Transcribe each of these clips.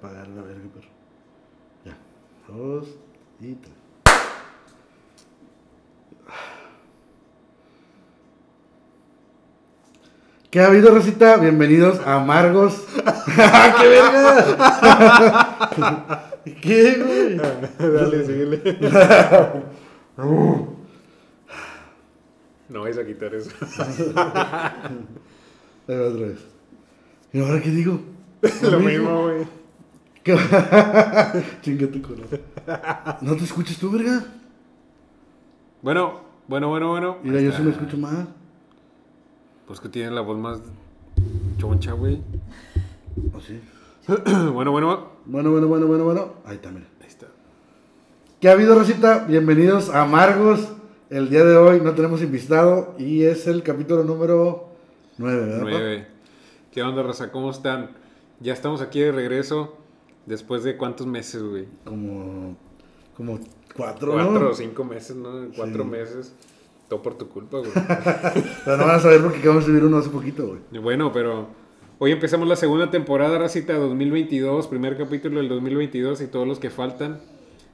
apagar la verga, pero. Ya. Dos y tres. ¿Qué ha habido, Rosita? Bienvenidos a Amargos. ¡Qué verga! ¿Qué, güey? Dale, síguele. No vais a quitar eso. Ahí va otra vez. ¿Y ahora qué digo? Lo mismo, güey. Chinga tu corazón. ¿No te escuchas tú, verga? Bueno, bueno, bueno, bueno. Mira, yo sí me escucho más. Pues que tiene la voz más choncha, güey. ¿O sí? bueno, bueno. Bueno, bueno, bueno, bueno, bueno. Ahí está, mira. Ahí está. ¿Qué ha habido, Rosita? Bienvenidos a Amargos. El día de hoy no tenemos invitado y es el capítulo número 9, ¿verdad? pa? Nueve. ¿Qué onda, raza? ¿Cómo están? Ya estamos aquí de regreso. Después de cuántos meses, güey. Como, como cuatro, Cuatro ¿no? o cinco meses, ¿no? Cuatro Sí. meses. Todo por tu culpa, güey. Pero no van a saber porque acabamos de subir uno hace poquito, güey. Bueno, pero hoy empezamos la segunda temporada, Racita 2022, primer capítulo del 2022 y todos los que faltan.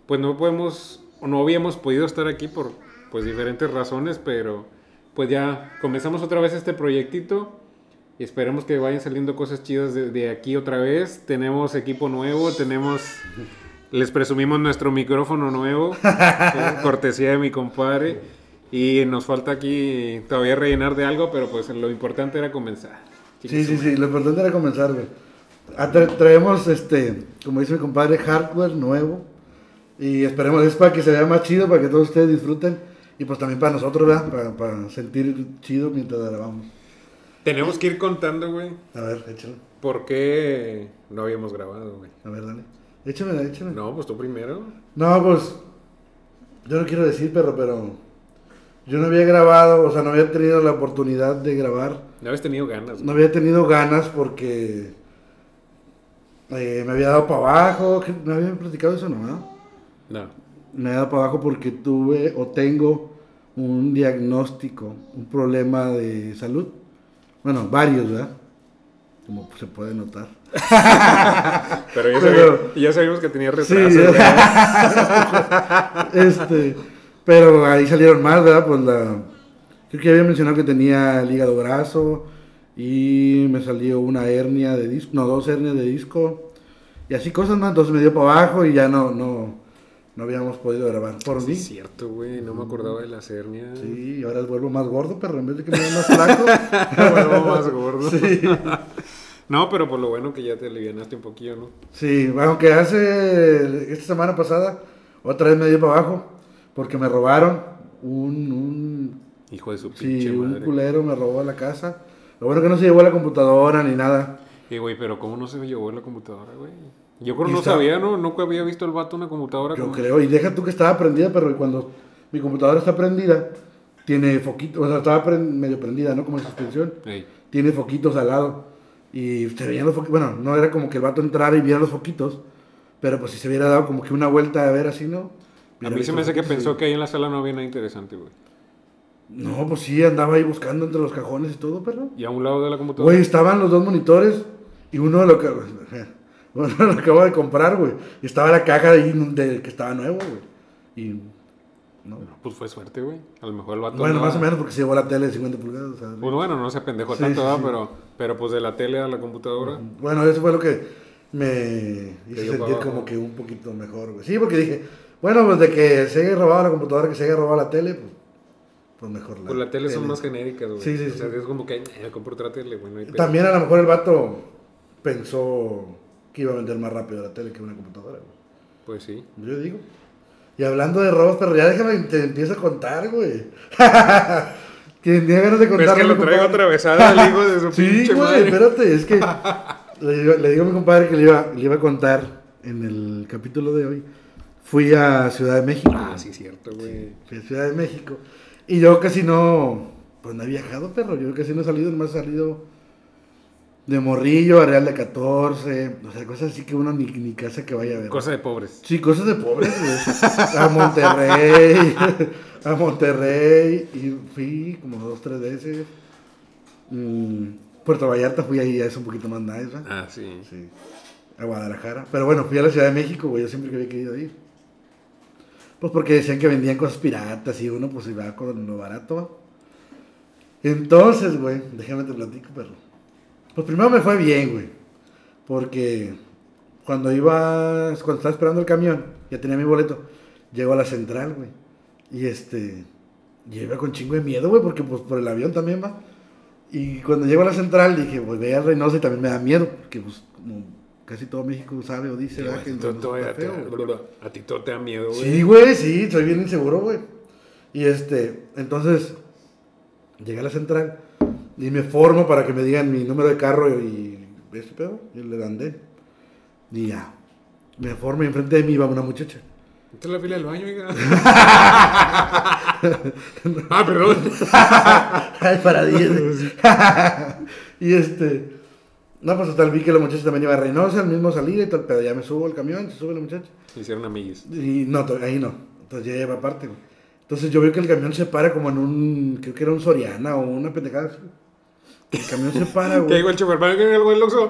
Pues no podemos, o no habíamos podido estar aquí por pues diferentes razones, pero pues ya comenzamos otra vez este proyectito y esperemos que vayan saliendo cosas chidas de, de aquí otra vez. Tenemos equipo nuevo, tenemos, les presumimos nuestro micrófono nuevo, eh, cortesía de mi compadre. Y nos falta aquí todavía rellenar de algo, pero pues lo importante era comenzar. Sí, sí, sí. Lo importante era comenzar, güey. Ah, tra- traemos, este, como dice mi compadre, hardware nuevo. Y esperemos, es para que se vea más chido, para que todos ustedes disfruten. Y pues también para nosotros, ¿verdad? Para, para sentir chido mientras grabamos. Tenemos que ir contando, güey, A ver, échale. por qué no habíamos grabado, güey. A ver, dale. Échame, échame. No, pues tú primero. No, pues. Yo no quiero decir, perro, pero. Yo no había grabado, o sea, no había tenido la oportunidad de grabar. No habías tenido ganas. No güey. había tenido ganas porque. eh, me había dado para abajo. ¿Me habían platicado eso, no? no? No. Me había dado para abajo porque tuve o tengo un diagnóstico, un problema de salud. Bueno, varios, ¿verdad? Como se puede notar. Pero ya, Pero- sabía- ya sabíamos que tenía Sí, retraso. güey. este, pero ahí salieron más, ¿verdad? Pues la. Creo que había mencionado que tenía el hígado graso y me salió una hernia de disco, no, dos hernias de disco y así cosas, ¿no? Entonces me dio para abajo y ya no, no, no habíamos podido grabar por Sí, mí. es cierto, güey. No me acordaba de las hernias. Sí, y ahora vuelvo más gordo, pero en vez de que me vea más flaco. Vuelvo más gordo. Sí. No, pero por lo bueno que ya te alivianaste un poquillo, ¿no? Sí, aunque hace esta semana pasada otra vez me dio para abajo porque me robaron un, un Hijo de su Sí, pinche un madre. culero me robó la casa. Lo bueno que no se llevó la computadora ni nada. Y, güey, pero ¿cómo no se llevó la computadora, güey? Yo creo que no sabía, ¿no? Nunca había visto el vato una computadora Yo creo. Y deja tú que estaba prendida, pero cuando mi computadora está prendida, tiene foquitos, o sea, estaba medio prendida, ¿no? Como en suspensión. Tiene foquitos al lado. Y se veían los foquitos. Bueno, no era como que el vato entrara y viera los foquitos. Pero pues si se hubiera dado como que una vuelta a ver así, ¿no? A mí se me hace que pensó que ahí en la sala no había nada interesante, güey. No, pues sí, andaba ahí buscando entre los cajones y todo, perro. Y a un lado de la computadora. Güey, estaban los dos monitores y uno lo que uno lo acabo de comprar, güey. Y estaba la caja de ahí de, que estaba nuevo, güey. Y no. Pues fue suerte, güey. A lo mejor el vato. Bueno, más o menos porque se llevó la tele de 50 pulgadas. o sea, Pues bueno, no se apendejó Sí, tanto, sí. Pero, pero pues de la tele a la computadora. Bueno, eso fue lo que me hizo sentir como que un poquito mejor, güey. Sí, porque dije, bueno, pues de que se haya robado la computadora, que se haya robado la tele, pues, pues mejor Pues la tele son más genéricas, güey. Sí, sí, O sea, es como que eh, compro otra tele, güey. No hay pedo. También a lo mejor el vato pensó que iba a vender más rápido la tele que una computadora, güey. Pues sí. Yo digo. Y hablando de robos, pero ya déjame, te empiezo a contar, güey. Tiene ganas de contar. es que lo traigo atravesada el hijo de su Sí, pinche güey, madre. espérate, es que le, digo- le digo a mi compadre que le iba, le iba a contar en el capítulo de hoy. Fui a Ciudad de México. Ah, güey. sí, cierto, güey. Fui a Ciudad de México. Y yo casi no, pues no he viajado, perro. Yo casi no he salido, nomás he salido de Morrillo a Real de 14. O sea, cosas así que uno ni, ni casa que vaya a ver. Cosa de pobres. Sí, cosas de pobres, güey. A Monterrey, a Monterrey, y fui como dos, tres veces. Mm, Puerto Vallarta fui ahí, ya es un poquito más nice, ¿verdad? Ah, sí. Sí. a Guadalajara. Pero bueno, fui a la Ciudad de México, güey, yo siempre que había querido ir. Pues porque decían que vendían cosas piratas y uno pues iba con lo barato. Entonces, güey, déjame te platico, perro. Pues primero me fue bien, güey. Porque cuando iba, cuando estaba esperando el camión, ya tenía mi boleto, llego a la central, güey. Y este, yo iba con chingo de miedo, güey, porque pues por el avión también va. Y cuando llego a la central dije, pues veía a Reynosa y también me da miedo, porque pues como casi todo México sabe o dice, ¿verdad? Que a ti todo te da miedo, güey. Sí, güey, sí, soy bien inseguro, güey. Y este, entonces, llegué a la central y me formo para que me digan mi número de carro y este pedo, y le andé. Y ya, me formo y enfrente de mí iba una muchacha. Esta es la fila del baño, oiga. ah, perdón. Ay, paradilla. y este, no, pues total, vi que la muchacha también iba a Reynosa, el mismo salida y tal, pero ya me subo al camión, se sube la muchacha. Hicieron amiguis. Y no, ahí no. Entonces ya lleva aparte, güey. Entonces yo veo que el camión se para como en un, creo que era un Soriana o una pendejada. El camión se para, ¿Qué güey. digo el chofer? ¿Para qué algo el Oxxo?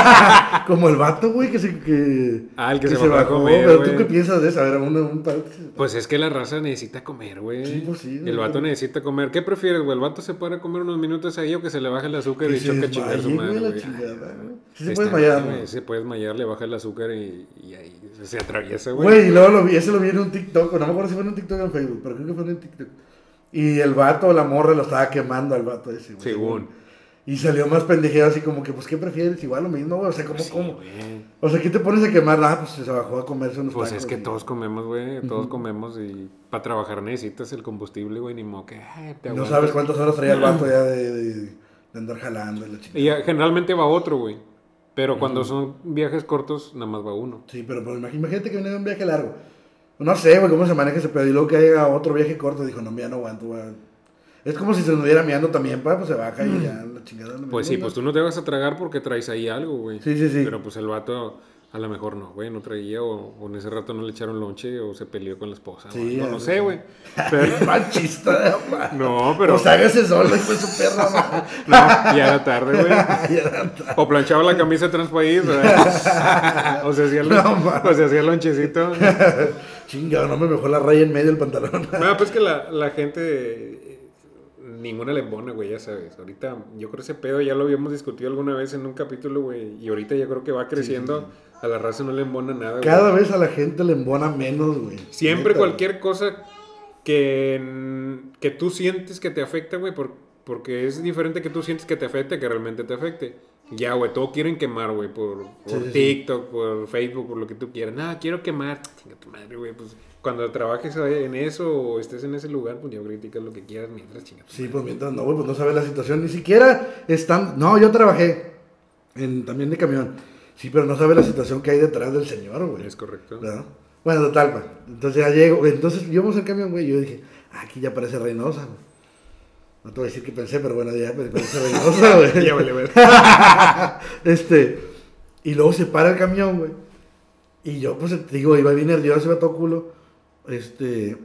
como el vato, güey, que se, que, Ah, el que se bajó a comer, Pero güey. tú qué piensas de eso? A ver, un, un paréntesis. Pues es que la raza necesita comer, güey. Sí, pues sí, El güey. vato necesita comer. ¿Qué prefieres, güey? ¿El vato se para a comer unos minutos ahí o que se le baje el azúcar Que y se choque a chingar su madre, güey, la güey? chingada, güey. Sí se puede desmayar, güey. Se puede desmayar, le baja el azúcar y, y ahí se atraviesa, güey. Güey, y luego lo vi, ese lo vi en un TikTok, o no me acuerdo si fue en un TikTok o en Facebook, pero creo que fue en un TikTok. Y el vato la morra lo estaba quemando al vato ese, güey. Según. Y salió más pendejeo así como que, pues, ¿qué prefieres? Igual lo mismo, güey. O sea, ¿cómo, Sí, cómo? güey. O sea, ¿qué te pones a quemar? Ah, pues se bajó a comerse unos Pues tacos es que y- todos comemos, güey. Todos comemos y para trabajar necesitas el combustible, güey. Ni modo que. ay, te No sabes cuántas horas traía el vato ya de, de, de andar jalando y la chingada. Y generalmente va otro, güey. Pero cuando son viajes cortos, nada más va uno. Sí, pero pues, imag- imagínate que viene de un viaje largo. No sé, güey, cómo se maneja ese pedo. Y luego que haya otro viaje corto, dijo, no, ya no aguanto, güey. Es como si se estuviera meando también, pa, pues se baja y ya la chingada. no Pues sí, pues tú no te vas a tragar porque traes ahí algo, güey. Sí, sí, sí. Pero pues el vato a lo mejor no, güey, no traía o, o en ese rato no le echaron lonche o se peleó con la esposa. Sí, no, no sé, güey. Pero- Machista, güey. No, pero... Pues hágase solo, hijo de su perra, güey. No, ya era tarde, güey. Ya era tarde. O planchaba la camisa transpaís, ¿verdad? o se hacía, el, No, o se hacía el lonchecito. Chingado, no me mejor la raya en medio del pantalón. No, pues que la, la gente, eh, ninguna le embona, güey, ya sabes. Ahorita, yo creo ese pedo ya lo habíamos discutido alguna vez en un capítulo, güey. Y ahorita ya creo que va creciendo. A la raza no le embona nada, güey. Cada vez a la gente le embona menos, güey. Siempre Neta. cualquier cosa que, que tú sientes que te afecta, güey, por- porque es diferente que tú sientes que te afecte que realmente te afecte. Ya, güey, todo quieren quemar, güey, por, por Sí. TikTok, por Facebook, por lo que tú quieras. No, quiero quemar. Chinga tu madre, güey, pues cuando trabajes en eso o estés en ese lugar, pues ya criticas lo que quieras mientras, chinga. tu Sí, pues mientras no, güey, pues no sabes la situación. Ni siquiera están. No, yo trabajé en, también de camión. Sí, pero no sabes la situación que hay detrás del señor, güey. Es correcto. ¿Verdad? Bueno, total, pues. Entonces ya llego, güey. Entonces íbamos en camión, güey. y Yo dije, ah, aquí ya parece Reynosa, güey. No te voy a decir que pensé, pero bueno, ya parece Reynosa, güey. Ya vale, güey. este, y luego se para el camión, güey. Y yo, pues, te digo, iba bien nervioso, iba todo culo. Este,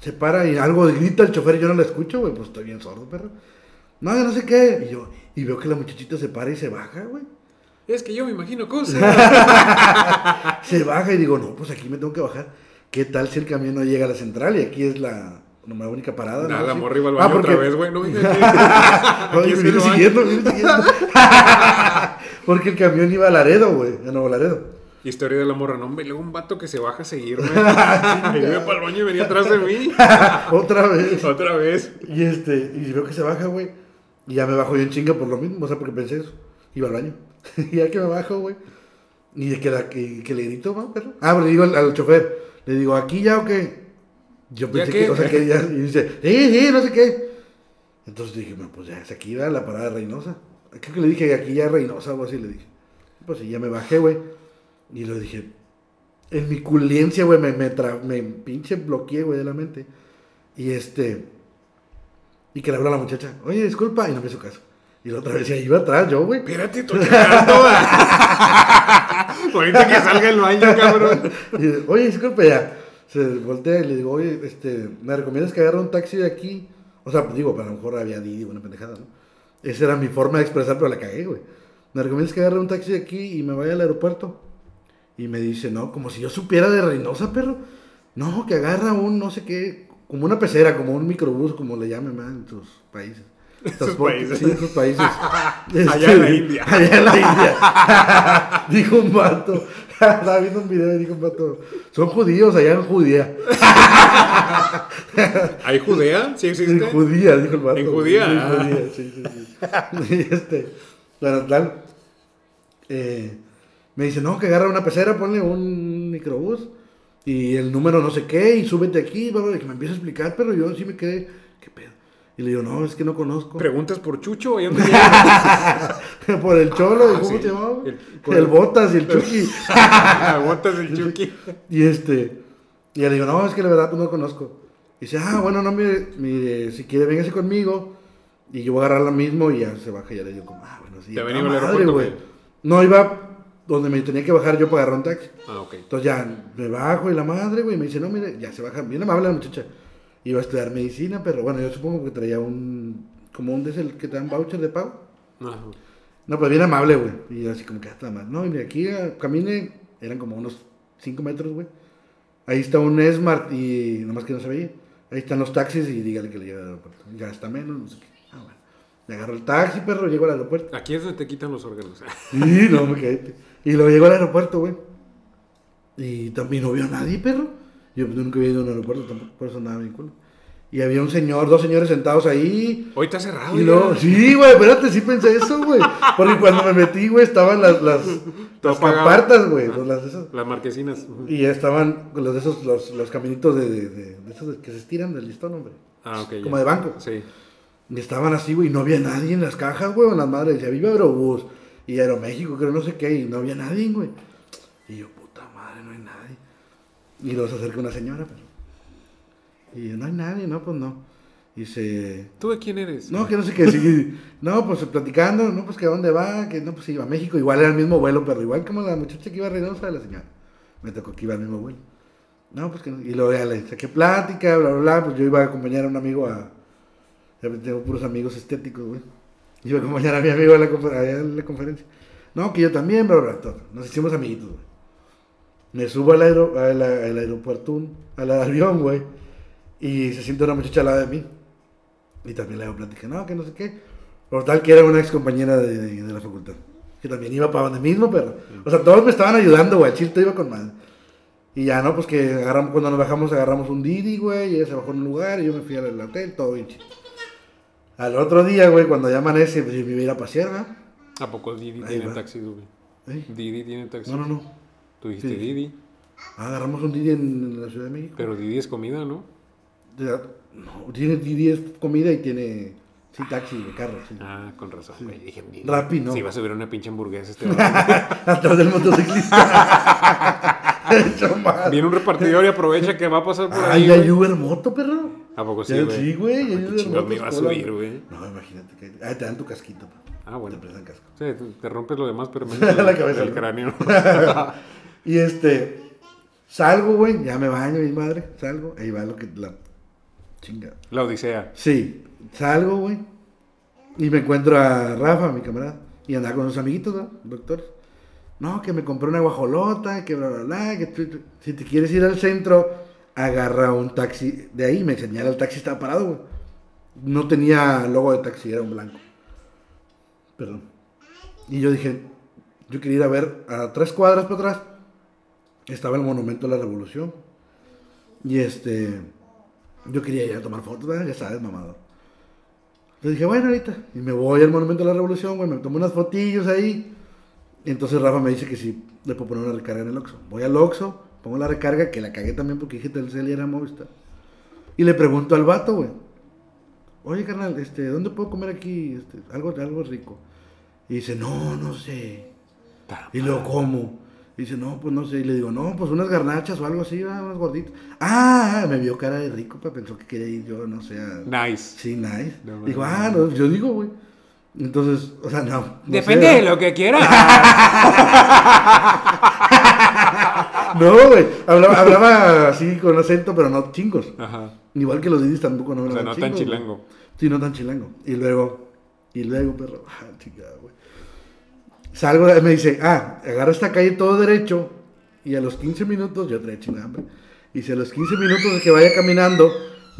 se para y algo grita el chofer y yo no lo escucho, güey. Pues estoy bien sordo, perro. No, no sé qué. Y yo, y veo que la muchachita se para y se baja, güey. Es que yo me imagino cosas. Se baja y digo, no, pues aquí me tengo que bajar. ¿Qué tal si el camión no llega a la central y aquí es la, no, la única parada? Nada, ¿no? la Sí. morra iba al Ah, baño porque- otra vez, güey. No viene no siguiendo, me viene siguiendo. Porque el camión iba a Laredo, güey, a Nuevo Laredo. Historia de la morra, no, hombre, luego un vato que se baja a seguirme. y iba para el baño y venía atrás de mí. Otra vez. Otra vez. Y este, y veo que se baja, güey. Y ya me bajo yo en chinga por lo mismo, o sea, porque pensé eso. Iba al baño. y ya que me bajo, güey. Y de que, la, que, que le grito, va, perro. Ah, pero le digo al, al chofer, le digo, ¿aquí ya o qué? Yo ¿Ya pensé que, o sea, que ya, y dice, sí, sí, no sé qué. Entonces dije, bueno, pues ya, es aquí va la parada de Reynosa. Creo que le dije, aquí ya Reynosa o así, le dije. Pues sí, ya me bajé, güey. Y lo dije, en mi culiencia, güey, me, me, tra- me pinche bloqueé, güey, de la mente. Y este, y que le habla a la muchacha, oye, disculpa, y no me hizo caso. Y la otra vez ya iba atrás yo, güey. Espérate, estoy cagando. Ahorita que salga el baño, cabrón. Y dice, oye, disculpe, ya. Se voltea y le digo, oye, este, ¿me recomiendas que agarre un taxi de aquí? O sea, digo, pero a lo mejor había Didi, una pendejada, ¿no? Esa era mi forma de expresar, pero la cagué, güey. ¿Me recomiendas que agarre un taxi de aquí y me vaya al aeropuerto? Y me dice, no, como si yo supiera de Reynosa, perro. No, que agarra un no sé qué, como una pecera, como un microbús, como le llamen ¿verdad? en sus países. Sí, en sus países. Allá en la India. Allá en la India. dijo un vato. Estaba viendo un video y dijo un vato. Son judíos allá en Judía. ¿Hay Judea? ¿Sí En existe? Judía, dijo el vato. ¿En Judía? En Ah. Judía, sí, sí, sí. Y este, bueno, tal. eh, me dice, no, que agarra una pecera, ponle un microbús y el número no sé qué, y súbete aquí, bla, y que me empieza a explicar, pero yo sí me quedé, ¿qué pedo? Y le digo, no, es que no conozco. ¿Preguntas por Chucho? ¿Y dónde? Por el cholo, ¿y Ah, ¿cómo sí. llamaba? El- El, el- Botas y el Chucky. Botas el Chucky. Y este, y le digo, no, es que la verdad pues no conozco. Y dice, ah, bueno, no, mire, mire, si quiere, véngase conmigo. Y yo voy a agarrar la mismo y ya se baja. Y ya le digo, como, ah, bueno, sí. ¿Ya al madre, güey? No, iba donde me tenía que bajar yo para agarrar un taxi. Ah, ok. Entonces ya me bajo y la madre, güey, me dice, no, mire, ya se baja. Bien amable la muchacha. Iba a estudiar medicina, pero bueno, yo supongo que traía un, como un de ese que te dan voucher de pago. Ah, No, pues bien amable, güey. Y yo así como que hasta más. No, y de aquí camine, eran como unos 5 metros, güey. Ahí está un Smart y nomás que no se veía. Ahí están los taxis y dígale que le lleve al aeropuerto. Ya está menos, no sé qué. Ah, bueno. Le agarro el taxi, perro, llego al aeropuerto. Aquí es donde te quitan los órganos. Y no, me quedé. Y luego llego al aeropuerto, güey. Y también no vio a nadie, perro. Yo pues, nunca había ido a un aeropuerto tampoco, por eso andaba bien culo. Y había un señor, dos señores sentados ahí. Hoy está cerrado. Y luego, sí, güey, espérate, sí pensé eso, güey. Porque cuando me metí, güey, estaban las, las, las güey. pues, las esas. Las marquesinas. Y ya estaban los de esos, los, los caminitos de, de, de- de esos que se estiran del listón, hombre. Ah, ok. Como ya. de banco. Sí. Y estaban así, güey, y no había nadie en las cajas, güey, en las madres. Decía, viva Aerobús y Aeroméxico, creo, no sé qué, y no había nadie, güey. Y yo, puta madre, no hay nadie. Y luego se acerca una señora, pero. Y yo, no hay nadie, no, pues no. Y se. ¿Tú de quién eres? No, que no sé qué decir. No, pues platicando, no, pues que a dónde va, que no, pues iba a México. Igual era el mismo vuelo, pero igual como la muchacha que iba a Reynosa de la señora. Me tocó que iba al mismo vuelo. No, pues que no. Y luego ya le saqué plática, bla, bla, bla. Pues yo iba a acompañar a un amigo a. Ya tengo puros amigos estéticos, güey. Iba a acompañar a mi amigo a la, en la conferencia. No, que yo también, bla, todo. Nos hicimos amiguitos, güey. Me subo al, aero, al, aeropuerto, al avión, güey. Y se siente una muchacha al lado de mí. Y también le hago plática, no, que no sé qué. Por tal que era una ex compañera de, la facultad. Que también iba para donde mismo, pero. O sea, todos me estaban ayudando, güey. El chiste iba con madre. Y ya, ¿no? Pues que agarramos, cuando nos bajamos, agarramos un Didi, güey. Y ella se bajó en un lugar. Y yo me fui al hotel, todo bien chido. Al otro día, güey, cuando ya amanece, pues yo me iba a ir a pasear, ¿verdad? ¿A poco Didi Ahí tiene va. taxi, güey? ¿Eh? Didi tiene taxi. No, no, no. Tú dijiste Sí. Didi. Agarramos un Didi en, la Ciudad de México. Pero Didi es comida, ¿no? Ya, No, tiene Didi es comida y tiene. Sí, taxi de carro, sí. Ah, con razón, güey. Dije, Didi. Rappi, no. Si va a subir una pinche hamburguesa este vato. Atrás del motociclista. Hecho. Viene un repartidor y aprovecha que va a pasar por ahí. Ay, hay güey. Uber moto, perro. ¿A poco sí, güey? Sí, güey. chingado me iba a subir, güey. No, imagínate que. Ah, te dan tu casquito. Ah, bueno. Te prestan casco. Sí, te- rompes lo demás, pero me La cabeza, el ¿no? cráneo. Y este. Salgo, güey. Ya me baño, mi madre. Salgo. Ahí va lo que. La chinga. La odisea. Sí. Salgo, güey. Y me encuentro a Rafa, mi camarada. Y andaba con sus amiguitos, ¿no? Doctores. No, que me compré una guajolota, que bla, bla, bla. Que si te quieres ir al centro, agarra un taxi. De ahí me señala el taxi, estaba parado, güey. No tenía logo de taxi, era un blanco. Perdón. Y yo dije, yo quería ir a ver a tres cuadras para atrás. Estaba el Monumento a la Revolución. Y este. Yo quería ir a tomar fotos, ¿verdad? ya sabes, mamador. Entonces dije, bueno, ahorita. Y me voy al Monumento a la Revolución, güey, me tomo unas fotillos ahí. Y entonces Rafa me dice que si le puedo poner una recarga en el Oxxo. Voy al Oxxo, pongo la recarga, que la cagué también porque dije Telcel y era Movistar. Y le pregunto al vato, güey. Oye, carnal, este, ¿dónde puedo comer aquí este, algo, algo rico? Y dice, no, no sé. Y luego, ¿cómo? Y dice, no, pues no sé. Y le digo, no, pues unas garnachas o algo así, ah, unas gorditas. Ah, me vio cara de rico, pa, pensó que quería ir yo, no sé. a- Nice. Sí, nice. No, Dijo, no, ah, no, yo digo, güey. Entonces, o sea, no. no Depende sé, de lo que quieras. No, güey. Hablaba, hablaba así con acento, pero no chingos. Ajá. Igual que los didis tampoco no O hablaban sea, no tan chingos, chilango. Sí, no tan chilango. Y luego, y luego, perro, ah, chingada, güey. Salgo, me dice, ah, agarra esta calle todo derecho Y a los 15 minutos, yo traía chingada hambre. Y si a los 15 minutos de que vaya caminando,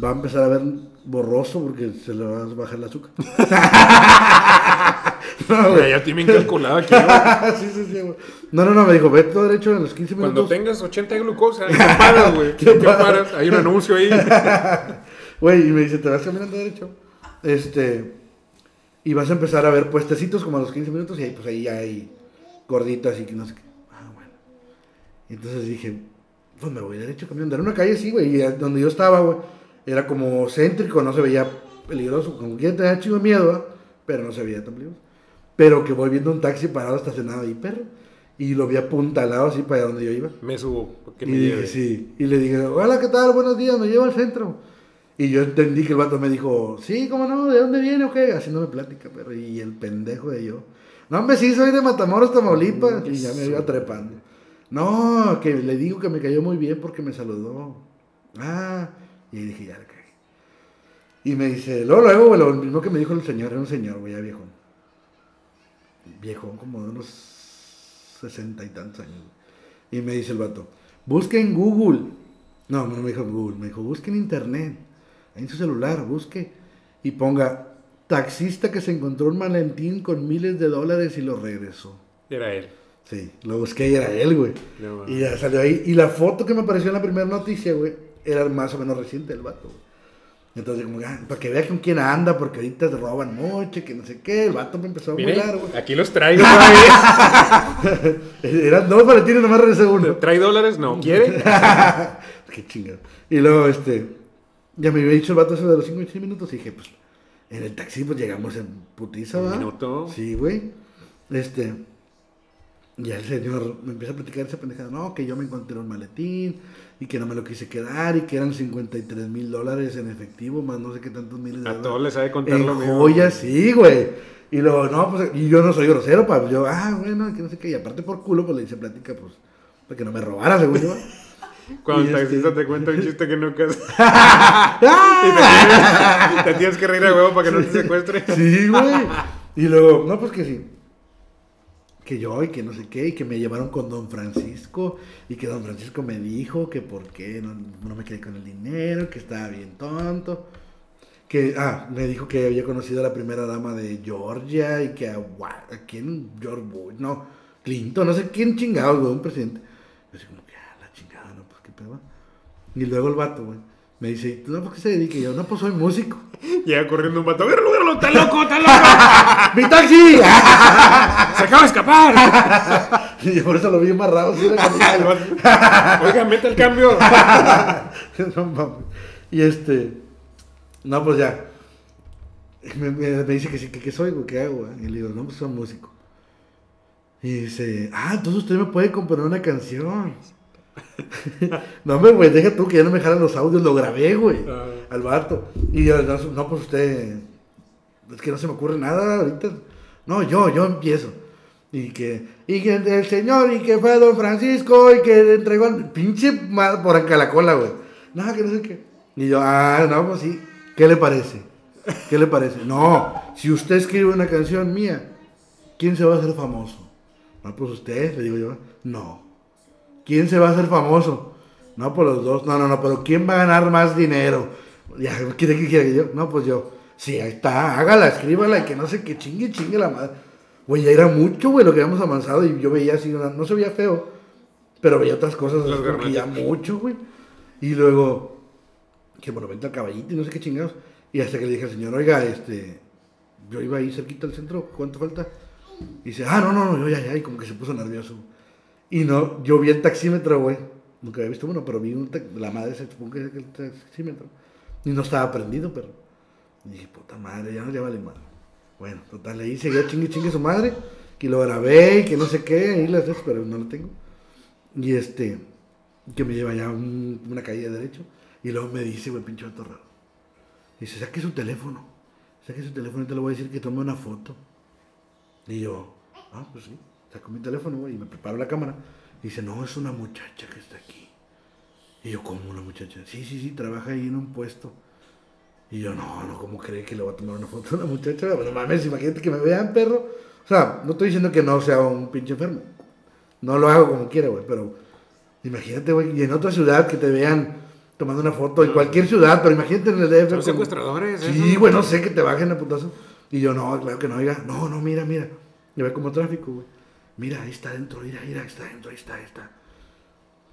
va a empezar a ver borroso porque se le va a bajar el azúcar. no, güey. Ya, tienen calculado aquí, güey. sí, sí, sí, güey. No, no, no, me dijo, ve todo derecho a los 15 minutos. Cuando tengas 80 de glucosa, ¿qué paras, güey? ¿Qué paras? Hay un anuncio ahí. Güey, y me dice, te vas caminando derecho. Este. Y vas a empezar a ver puestecitos como a los 15 minutos y ahí, pues ahí ya hay gorditas y que no sé qué. Ah, bueno. Y entonces dije, pues me voy derecho caminando. Era una calle así, güey, y donde yo estaba, güey, era como céntrico, no se veía peligroso. Como que tenía chido miedo, ¿eh? pero no se veía tan peligroso. Pero que voy viendo un taxi parado estacionado ahí, perro. Y lo vi apuntalado así para donde yo iba. Me subo, porque y me dije, lleve. sí. Y le dije, hola, ¿qué tal? Buenos días, me llevo al centro. Y yo entendí que el vato me dijo, sí, ¿cómo no? ¿De dónde viene o qué? Haciéndome plática, pero y el pendejo de yo. No, hombre, sí, soy de Matamoros, Tamaulipas. Y ya me iba trepando. No, que le digo que me cayó muy bien porque me saludó. Ah, y dije, ya le cagué. Y me dice, luego, luego, lo mismo que me dijo el señor, era un señor, güey, ya viejo. Viejo, como de unos sesenta y tantos años. Y me dice el vato, busque en Google. No, no me dijo Google, me dijo, busque en internet, ahí en su celular, busque. Y ponga, taxista que se encontró un maletín con miles de dólares y lo regresó. Era él. Sí, lo busqué y era él, güey. No, y ya salió ahí. Y la foto que me apareció en la primera noticia, güey, era más o menos reciente del vato, güey. Entonces, como, ah, para que vea con quién anda, porque ahorita se roban mucho, que no sé qué. El vato me empezó a Mire, volar, güey. aquí los traigo. Eran dos maletines, nomás regresé uno. ¿Trae dólares? No. ¿Quiere? Qué chingado. Y luego, este, ya me había dicho el vato eso de los 5 y minutos. Y dije, pues, en el taxi, pues llegamos en putiza, Un ¿verdad? minuto. Sí, güey. Este, ya el señor me empieza a platicar esa pendejada. No, que yo me encontré un maletín y que no me lo quise quedar y que eran 53 mil dólares en efectivo, más no sé qué tantos miles de A todos les sabe contar En lo mismo. joyas, sí, güey. Y luego, no, pues, y yo no soy grosero, pa. Yo, ah, bueno, que no sé qué. Y aparte por culo, pues le hice plática, pues, para que no me robara, según yo. Cuando el taxista este- te cuenta un chiste que no casas. ¡Ah! y te tienes, te tienes que reír a huevo para que no te secuestre. Sí, güey. Y luego, no, pues que sí. Que yo y que no sé qué, y que me llevaron con don Francisco, y que don Francisco me dijo que por qué no, no me quedé con el dinero, que estaba bien tonto. Que, ah, me dijo que había conocido a la primera dama de Georgia y que a, a quién, George Bush, no, Clinton, no sé quién chingado, güey, un presidente. Yo así como que, ah, la chingada, no, pues qué pedo. Y luego el vato, güey, me dice, ¿tú no por qué se dedica? Y yo, no, pues soy músico. Llega corriendo un vato. ¡Véralo, véralo! ¡Está loco, está loco! ¡Mi taxi! ¡Se acaba de escapar! y por eso lo vi amarrado. así. Oiga, mete el cambio. no. Y este. No, pues ya. Me, me- me dice que sí, que qué soy, ¿qué hago, güey? Y le digo, no, pues soy músico. Y dice, ah, entonces usted me puede componer una canción. no, hombre, güey, deja tú que ya no me jalan los audios, lo grabé, güey, Ah. al vato. Y yo, no, no, pues usted, es que no se me ocurre nada ahorita. No, yo, yo empiezo. Y que, y que el señor, y que fue don Francisco, y que entregó al pinche ma- por acá la cola, güey. No, que no sé qué. Y yo, ah, no, pues sí. ¿Qué le parece? ¿Qué le parece? No, si usted escribe una canción mía, ¿quién se va a hacer famoso? No, pues usted, le digo yo. No. ¿Quién se va a hacer famoso? No, pues los dos. No, no, no, pero ¿quién va a ganar más dinero? Ya, ¿quiere que quiera que yo? No, pues yo. Sí, ahí está, hágala, escríbala y que no sé qué chingue, chingue la madre. Güey, ya era mucho, güey, lo que habíamos avanzado y yo veía así, no, se veía feo, pero veía otras cosas, así como que ya mucho, güey. Y luego, que bueno, vente al caballito y no sé qué chingados. Y hasta que le dije al señor, oiga, este, yo iba ahí cerquita al centro, ¿cuánto falta? Y dice, ah, no, no, no, yo ya, ya, y como que se puso nervioso. Y no, yo vi el taxímetro, güey. Nunca había visto uno, pero vi un la madre se supongo que el taxímetro. Y no estaba prendido, pero. Y dije, puta madre, ya no ya vale madre. Bueno, total, ahí seguía chingue chingue su madre. Que lo grabé y que no sé qué, ahí las ves, pero no lo tengo. Y este, que me lleva ya un- una calle de derecho. Y luego me dice, güey, pinche vato raro. Dice, saque su teléfono. Saque su teléfono y te lo voy a decir que tome una foto. Y yo, ah, pues sí. Saco mi teléfono, güey, y me preparo la cámara. Y dice, no, es una muchacha que está aquí. Y yo, ¿cómo una muchacha? Sí, sí, sí, trabaja ahí en un puesto. Y yo, no, no, ¿cómo cree que le voy a tomar una foto a una muchacha? Bueno, mames, imagínate que me vean, perro. O sea, no estoy diciendo que no sea un pinche enfermo. No lo hago como quiera, güey, pero Imagínate, güey, y en otra ciudad que te vean tomando una foto, en cualquier ciudad, pero imagínate en el DF. Con- secuestradores, Sí, eso. güey, no sé que te bajen a putazo. Y yo, no, claro que no, oiga. No, no, mira, mira. Y ve como tráfico, güey. Mira, ahí está adentro, mira, mira, está adentro, ahí está, ahí está.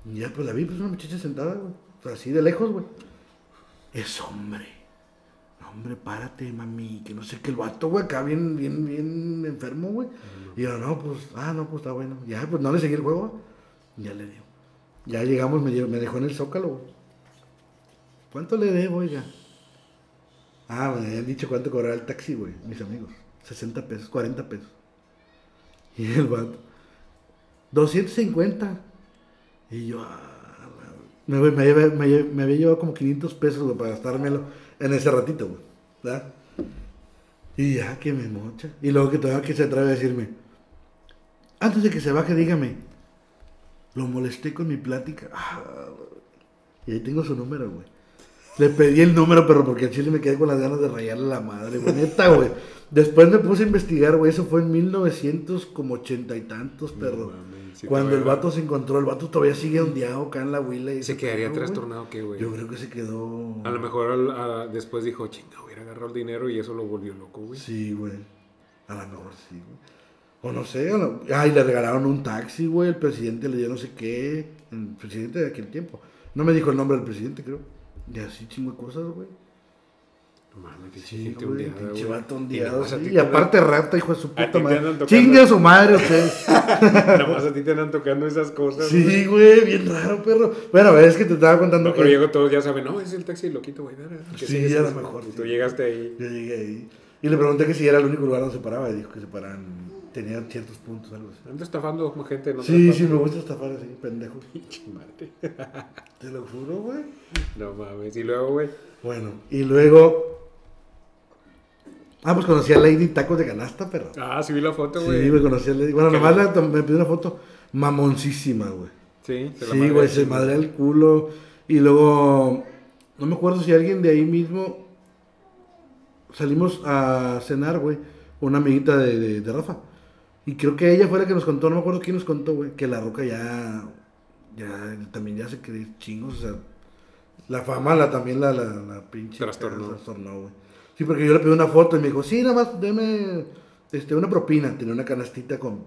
Y ya, pues la vi, pues una muchacha sentada, güey. Así de lejos, güey. Es hombre. Hombre, párate, mami. Que no sé qué, el vato, güey, acá bien, bien, bien enfermo, güey. Y yo, no, pues, ah, no, pues está bueno. Ya, pues no le seguí el juego. Ya le dio. Ya llegamos, me, me dejó en el zócalo, güey. ¿Cuánto le debo, oiga? Ah, me habían dicho cuánto cobraba el taxi, güey, mis amigos. 60 pesos, 40 pesos. Y el vato, 250. Y yo, ah, me, me- me- me había llevado como 500 pesos, güey, para gastármelo en ese ratito, güey. ¿verdad? Y ya que me mocha. Y luego que todavía que se atreve a decirme, antes de que se baje, dígame, lo molesté con mi plática. Ah, y ahí tengo su número, güey. Le pedí el número, pero porque al chile me quedé con las ganas de rayarle la madre, güey. Neta, güey. Después me puse a investigar, güey. Eso fue en 1900 como ochenta y tantos, perro. mames, sí Cuando el vato se encontró, el vato todavía sigue ondeado acá en la huila. y ¿Se quedaría trastornado qué, güey? Yo creo que se quedó. A lo mejor al- a- después dijo, chinga, hubiera agarrado el dinero y eso lo volvió loco, güey. Sí, güey. A lo mejor sí, güey. O no sé. a lo- Ay, le regalaron un taxi, güey. El presidente le dio no sé qué. El presidente de aquel tiempo. No me dijo el nombre del presidente, creo. Y así chingo de cosas, güey. No mames, pinche Sí, gente güey, ondeada, pinche güey. vato Y ondeado, nomás a sí, ti Y te andan- aparte rata, hijo de su ti te puta madre. tocando. Chingue a su madre usted. Nomás a ti te andan tocando esas cosas. sí, güey, bien raro, perro. Bueno, es que te estaba contando No, que pero llegó todos ya saben, no, es el taxi loquito, güey. que Sí, sigue a lo ese- mejor, sí. tú llegaste ahí. yo llegué ahí. Y le pregunté que si era el único lugar donde se paraba. Y dijo que se paraban, tenían ciertos puntos, algo así. Ando estafando gente. en otras Sí, sí, me gusta estafar así, pendejo. Pinche madre. Te lo juro, güey. No mames. Y luego, güey. Bueno, y luego. Ah, pues conocí a Lady Tacos de Canasta, perro. Ah, sí vi la foto, Sí, güey. me conocí a Lady. Bueno, nomás la- me pidió una foto mamoncísima, güey. Sí, se la Sí, güey, se madrea el culo. Y luego, no me acuerdo si alguien de ahí mismo salimos a cenar, güey, una amiguita de, de- de Rafa. Y creo que ella fue la que nos contó, no me acuerdo quién nos contó, güey, que la roca ya, ya, también ya se cree chingos, o sea, la fama la, también la, la, la pinche trastornó, güey. Sí, porque yo le pedí una foto y me dijo, sí, nada más, deme este, una propina. Tenía una canastita con,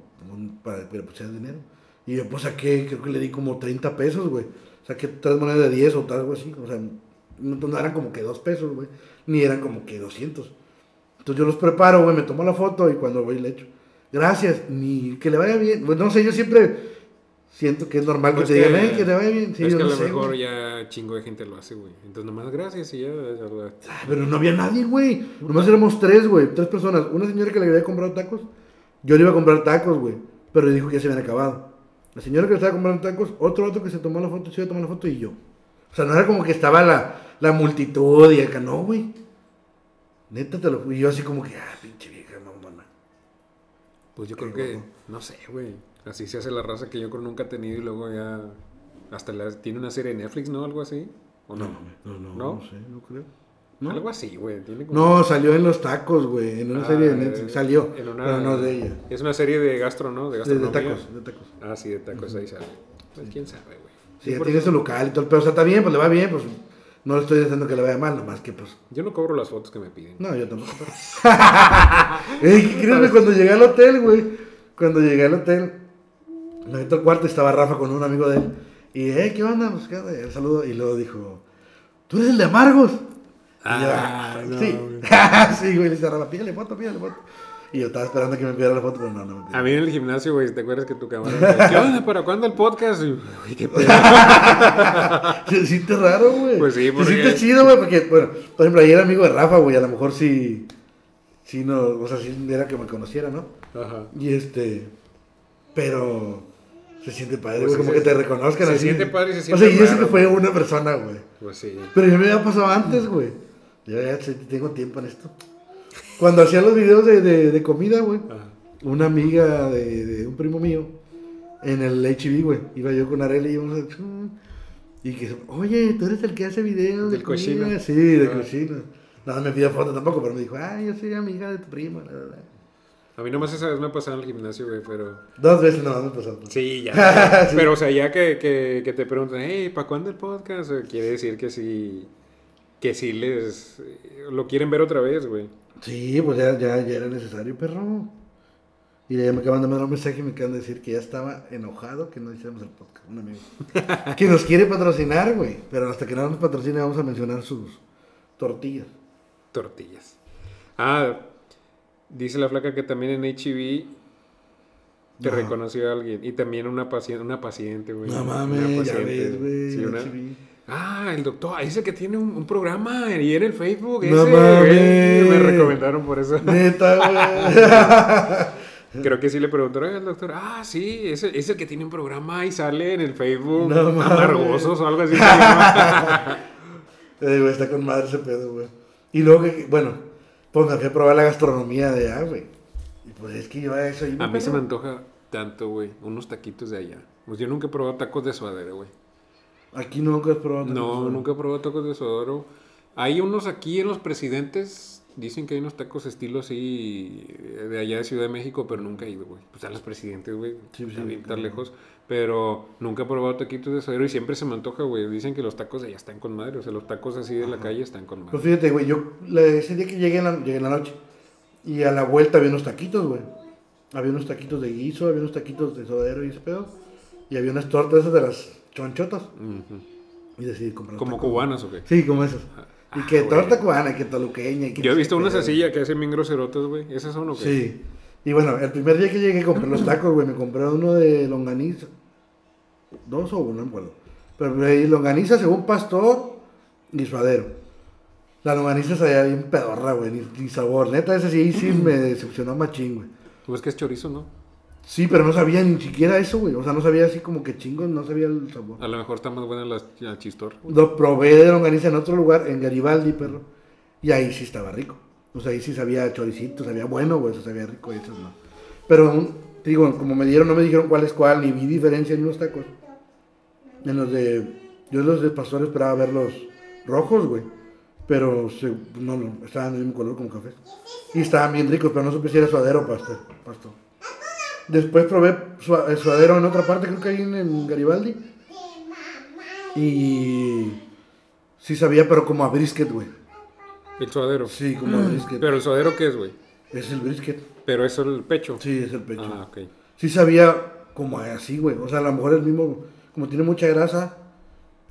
para que le pusiera dinero. Y yo, pues, saqué, creo que le di como 30 pesos, güey. Saqué tres monedas de 10 o algo así. O sea, no, eran como que 2 pesos, güey. Ni eran como que 200. Entonces yo los preparo, güey, me tomo la foto y cuando voy le echo. Gracias, ni que le vaya bien. Pues no sé, yo siempre siento que es normal Pues que te digan, "Eh, que le vaya bien. Sí, es que a lo sé, mejor güey. ya chingo de gente lo hace, güey. Entonces nomás gracias y ya. Ah, Pero no había nadie, güey. Nomás éramos tres, güey. Tres personas. Una señora que le había comprado tacos. Yo le iba a comprar tacos, güey. Pero dijo que ya se habían acabado. La señora que le estaba comprando tacos, otro otro que se tomó la foto, se iba a tomar la foto y yo. O sea, no era como que estaba la, la multitud y acá, no, güey. Neta te lo fui. Y yo así como que, ah, pinche vieja mamona. Pues yo creo que, no sé, güey. Así se hace la raza que yo creo nunca he tenido y luego ya. Hasta la, tiene una serie de Netflix, ¿no? Algo así. ¿O no? No, no, ¿No? no, sé, no creo. ¿No? Algo así, güey. Como- No, salió en los tacos, güey. En una Ah, serie de Netflix. Salió. en una- Pero no de ella. Es una serie de gastro, ¿no? De De, tacos, de tacos. Ah, sí, de tacos ahí sale. Pues quién sabe, güey. Sí, ya tiene su local y todo el pedo. O sea, está bien, pues le va bien, pues no le estoy diciendo que le vaya mal, nomás que pues. Yo no cobro las fotos que me piden. No, yo tampoco. Ey, ¿qué crees, güey? Cuando llegué al hotel, güey. Cuando llegué al hotel, me meto al cuarto y estaba Rafa con un amigo de él. Y, eh, ¿qué onda? Pues, ¿qué el saludo. Y luego dijo, ¿tú eres el de Amargos? Y yo, Ah, no, sí. güey. sí, güey. Le dice a Rafa, pídale foto, pídale foto. Y yo estaba esperando que me pidiera la foto, pero no, no me pidió. A mí en el gimnasio, güey, ¿te acuerdas que tu camarada? ¿Qué onda? ¿Para cuándo el podcast? Y, Uy, qué pedo. Se siente raro, güey. Pues sí, Se porque- siente chido, güey, porque, bueno, por ejemplo, ayer era amigo de Rafa, güey, a lo mejor sí, sí no, o sea, sí era que me conociera, ¿no? Ajá. Y este, pero se siente padre, Pues güey, como se- que te reconozcan se así. siente padre y se O siente sea, y eso raro, que fue una persona, güey. Pues sí. Pero ya me había pasado antes, güey. Yo ya sé, tengo tiempo en esto. Cuando hacía los videos de, de, de comida, güey, Ajá. una amiga de, de un primo mío en el HB, güey. Iba yo con Arely y íbamos a... Y que, oye, tú eres el que hace videos de cochino. comida?" Sí, de Ah. cochino. No me pidió foto tampoco, pero me dijo, ay, yo soy amiga de tu primo. la, la, la. A mí nomás esa vez me pasaron al gimnasio, güey, pero... Dos veces no me pasó. Sí, ya. Pero, o sea, ya que, que, que te preguntan, hey, ¿para cuándo el podcast? Eh, Quiere decir que sí, que sí les... Lo quieren ver otra vez, güey. Sí, pues ya, ya, ya era necesario, perro. Y ya me acaban de mandar un mensaje y me acaban de decir que ya estaba enojado que no hiciéramos el podcast. Un amigo. que nos quiere patrocinar, güey. Pero hasta que no nos patrocine vamos a mencionar sus tortillas. Tortillas. Ah, dice la flaca que también en HIV te No. reconoció a alguien. Y también una paciente, una paciente, güey. No Una mames, ya paciente. ves, güey. Sí, una-. Ah, el doctor, ese que tiene un, un programa y en el Facebook. No ese, mames. Me recomendaron por eso. Neta, güey. Creo que sí le preguntaron al doctor, ah, sí, es el, es el que tiene un programa y sale en el Facebook, No amargosos o algo así. Eh, güey, está con madre ese pedo, güey. Y luego, que, bueno, pues me fui a probar la gastronomía de allá, güey. Y pues es que yo a eso... A mí se me antoja tanto, güey, unos taquitos de allá. Pues yo nunca he probado tacos de suadero, güey. Aquí nunca has probado. No, tacos, nunca he probado tacos de suadero. Hay unos aquí en los presidentes, dicen que hay unos tacos estilo así eh, de allá de Ciudad de México, pero nunca he ido, güey. Pues están los presidentes, güey. Sí, está sí, tan lejos. Pero nunca he probado taquitos de suadero y siempre se me antoja, güey. Dicen que los tacos de allá están con madre. O sea, los tacos así de la calle están con madre. Pues fíjate, güey, yo ese día que llegué en, la, llegué en la noche y a la vuelta había unos taquitos, güey. Había unos taquitos de guiso, había unos taquitos de sodero y ese pedo. Y había unas tortas esas de las chonchotas. Ujú. Y decidí comprar ¿Como cubanas o qué? Sí, como esas. Y Ah, que torta cubana, y que toluqueña. Y que Yo he visto unas pedo. así que hacen bien groserotas, güey. ¿Esas son o qué? Sí. Y bueno, el primer día que llegué compré los tacos, güey. Me compré uno de longaniza. Dos o uno, no me acuerdo. Pero de longaniza según pastor y suadero. La longaniza sabía bien pedorra, güey. Ni, ni sabor. Neta, ese sí, sí me decepcionó machín, güey. Ves que es chorizo, ¿no? Sí, pero no sabía ni siquiera eso, güey. O sea, no sabía así como que chingo, no sabía el sabor. A lo mejor está más buena la, la chistor. güey. Lo probé de longaniza en otro lugar, en Garibaldi, perro. Y ahí sí estaba rico. O sea, ahí sí sabía choricito, sabía bueno, güey, eso sabía rico y eso no. Pero, un- digo, como me dieron, no me dijeron cuál es cuál, ni vi diferencia en los tacos. En los de. Yo en los de pastor esperaba ver los rojos, güey. Pero se- no, no, estaban del mismo color como café. Y estaban bien ricos, pero no supe si era suadero o pastor. pastor. Después probé sua- eh, suadero en otra parte, creo que ahí en, en Garibaldi. Y sí sabía, pero como a brisket, güey. El suadero. Sí, como a brisket. Pero el suadero, ¿qué es, güey? Es el brisket. Pero es el pecho. Sí, es el pecho. Ah, ok. Sí sabía como así, güey. O sea, a lo mejor el mismo, como tiene mucha grasa,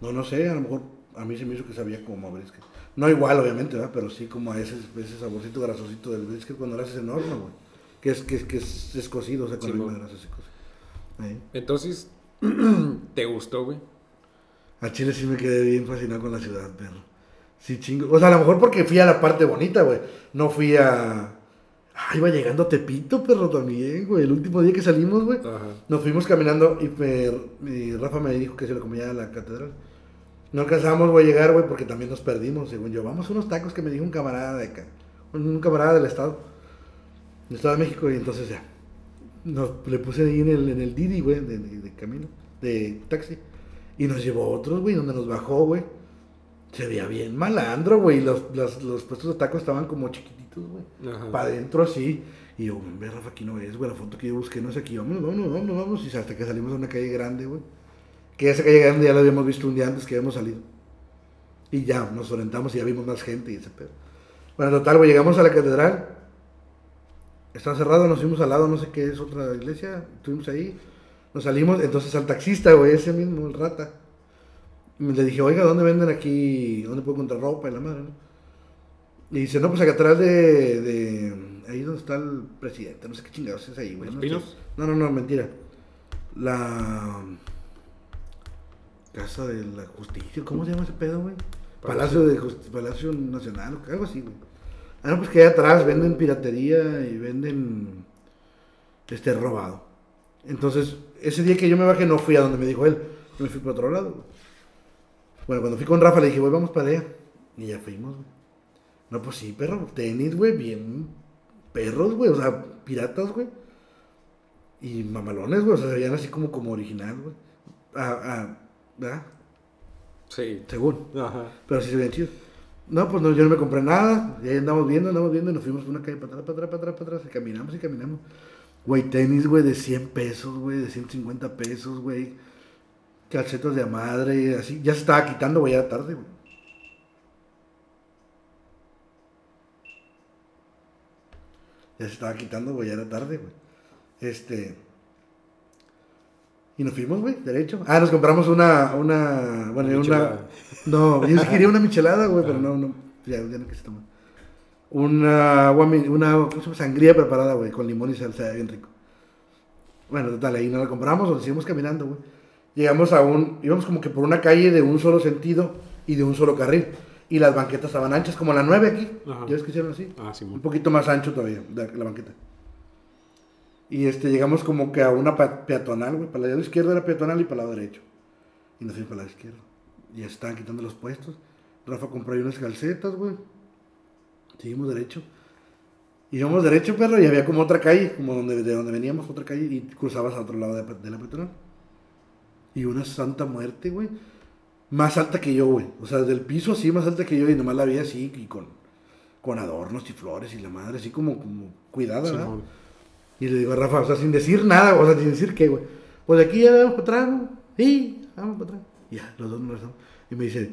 no, no sé, a lo mejor a mí se me hizo que sabía como a brisket. No igual, obviamente, ¿verdad? Pero sí como a ese, ese saborcito grasosito del brisket cuando lo haces en horno, güey. Que es, que, es- que es, es cocido, o sea, con Sí, la misma grasa se cose. Ahí. Entonces, ¿te gustó, güey? A Chile sí me quedé bien fascinado con la ciudad, perro. Sí, chingo. O sea, a lo mejor porque fui a la parte bonita, güey. No fui a... Ah, iba llegando a Tepito, perro, también, güey. El último día que salimos, güey. Ajá. Nos fuimos caminando y, me- y Rafa me dijo que se lo comía a la catedral. No alcanzábamos, güey, a llegar, güey, porque también nos perdimos, según yo. Vamos a unos tacos que me dijo un camarada de acá. Un camarada del estado. Del estado de México, y entonces ya. Nos, le puse ahí en el, en el Didi, güey, de, de- de camino, de taxi. Y nos llevó a otros, güey, donde nos bajó, güey. Se veía bien malandro, güey. Los, los, los puestos de tacos estaban como chiquititos, güey. Para adentro así. Y yo, ve, Rafa, aquí no es, güey. La foto que yo busqué no es aquí. Vámonos, vámonos, vámonos, vámonos. Y hasta que salimos a una calle grande, güey. Que esa calle grande ya la habíamos visto un día antes que habíamos salido. Y ya, nos orientamos y ya vimos más gente y ese pedo. Bueno, total, güey, llegamos a la catedral. Está cerrado, nos fuimos al lado, no sé qué es otra iglesia. Estuvimos ahí. Nos salimos, entonces al taxista, güey, ese mismo, el rata. Le dije, oiga, ¿dónde venden aquí? ¿Dónde puedo encontrar ropa y la madre, no? Y dice, no, pues acá atrás de, de ahí donde está el presidente, no sé qué chingados es ahí, güey. ¿Los no, Pinos? no, no, no, mentira. La Casa de la Justicia, ¿cómo se llama ese pedo, güey? Palacio de Justi- Palacio Nacional, o algo así, güey. Ah, no, pues que allá atrás venden piratería y venden este robado. Entonces, ese día que yo me bajé no fui a donde me dijo él, me fui para otro lado, güey. Bueno, cuando fui con Rafa le dije, güey, vamos para allá. Y ya fuimos, güey. No, pues sí, perro. Tenis, güey, bien perros, güey. O sea, piratas, güey. Y mamalones, güey. O sea, se veían así como, como original, güey. Ah, ah, ¿verdad? Sí. Según. Ajá. Pero sí se veían chidos. No, pues no, yo no me compré nada. Y ahí andamos viendo, andamos viendo y nos fuimos por una calle para atrás, para atrás, para atrás, para atrás. Y caminamos y caminamos. Güey, tenis, güey, de 100 pesos, güey, de 150 pesos, güey. Calcetas de madre, así. Ya se estaba quitando, güey, ya tarde, güey. Ya se estaba quitando, güey, ya era tarde, güey. Este. Y nos fuimos, güey, derecho. Ah, nos compramos una, una, bueno, una, Michelada. no, yo sí quería una michelada, güey, pero no, no, ya, ya no quise tomar. Una, una. Sangría preparada, güey, con limón y salsa, bien rico. Bueno, total, ahí no la compramos, nos seguimos caminando, güey. Llegamos a un, íbamos como que por una calle de un solo sentido y de un solo carril. Y las banquetas estaban anchas, como la 9 aquí. Ajá. ¿Ya ves que hicieron así? Ah, Un Simón. poquito más ancho todavía, la, la banqueta. Y este, llegamos como que a una peatonal, güey. Para el lado izquierdo era peatonal y para el lado derecho. Y nos fuimos para el lado izquierdo. Y estaban quitando los puestos. Rafa compró ahí unas calcetas, güey. Seguimos derecho. Y íbamos derecho, perro, y había como otra calle, como donde, de donde veníamos, otra calle, y cruzabas a otro lado de, la peatonal. Y una santa muerte, güey. Más alta que yo, güey. O sea, del piso así, más alta que yo, y nomás la vi así, y con, con adornos y flores y la madre, así como, como cuidada, ¿verdad? Y le digo a Rafa, o sea, sin decir nada, o sea, sin decir qué, güey. Pues de aquí ya vamos para atrás, ¿no? Sí, vamos para atrás. Y Ya, los dos nos rezamos. Y me dice,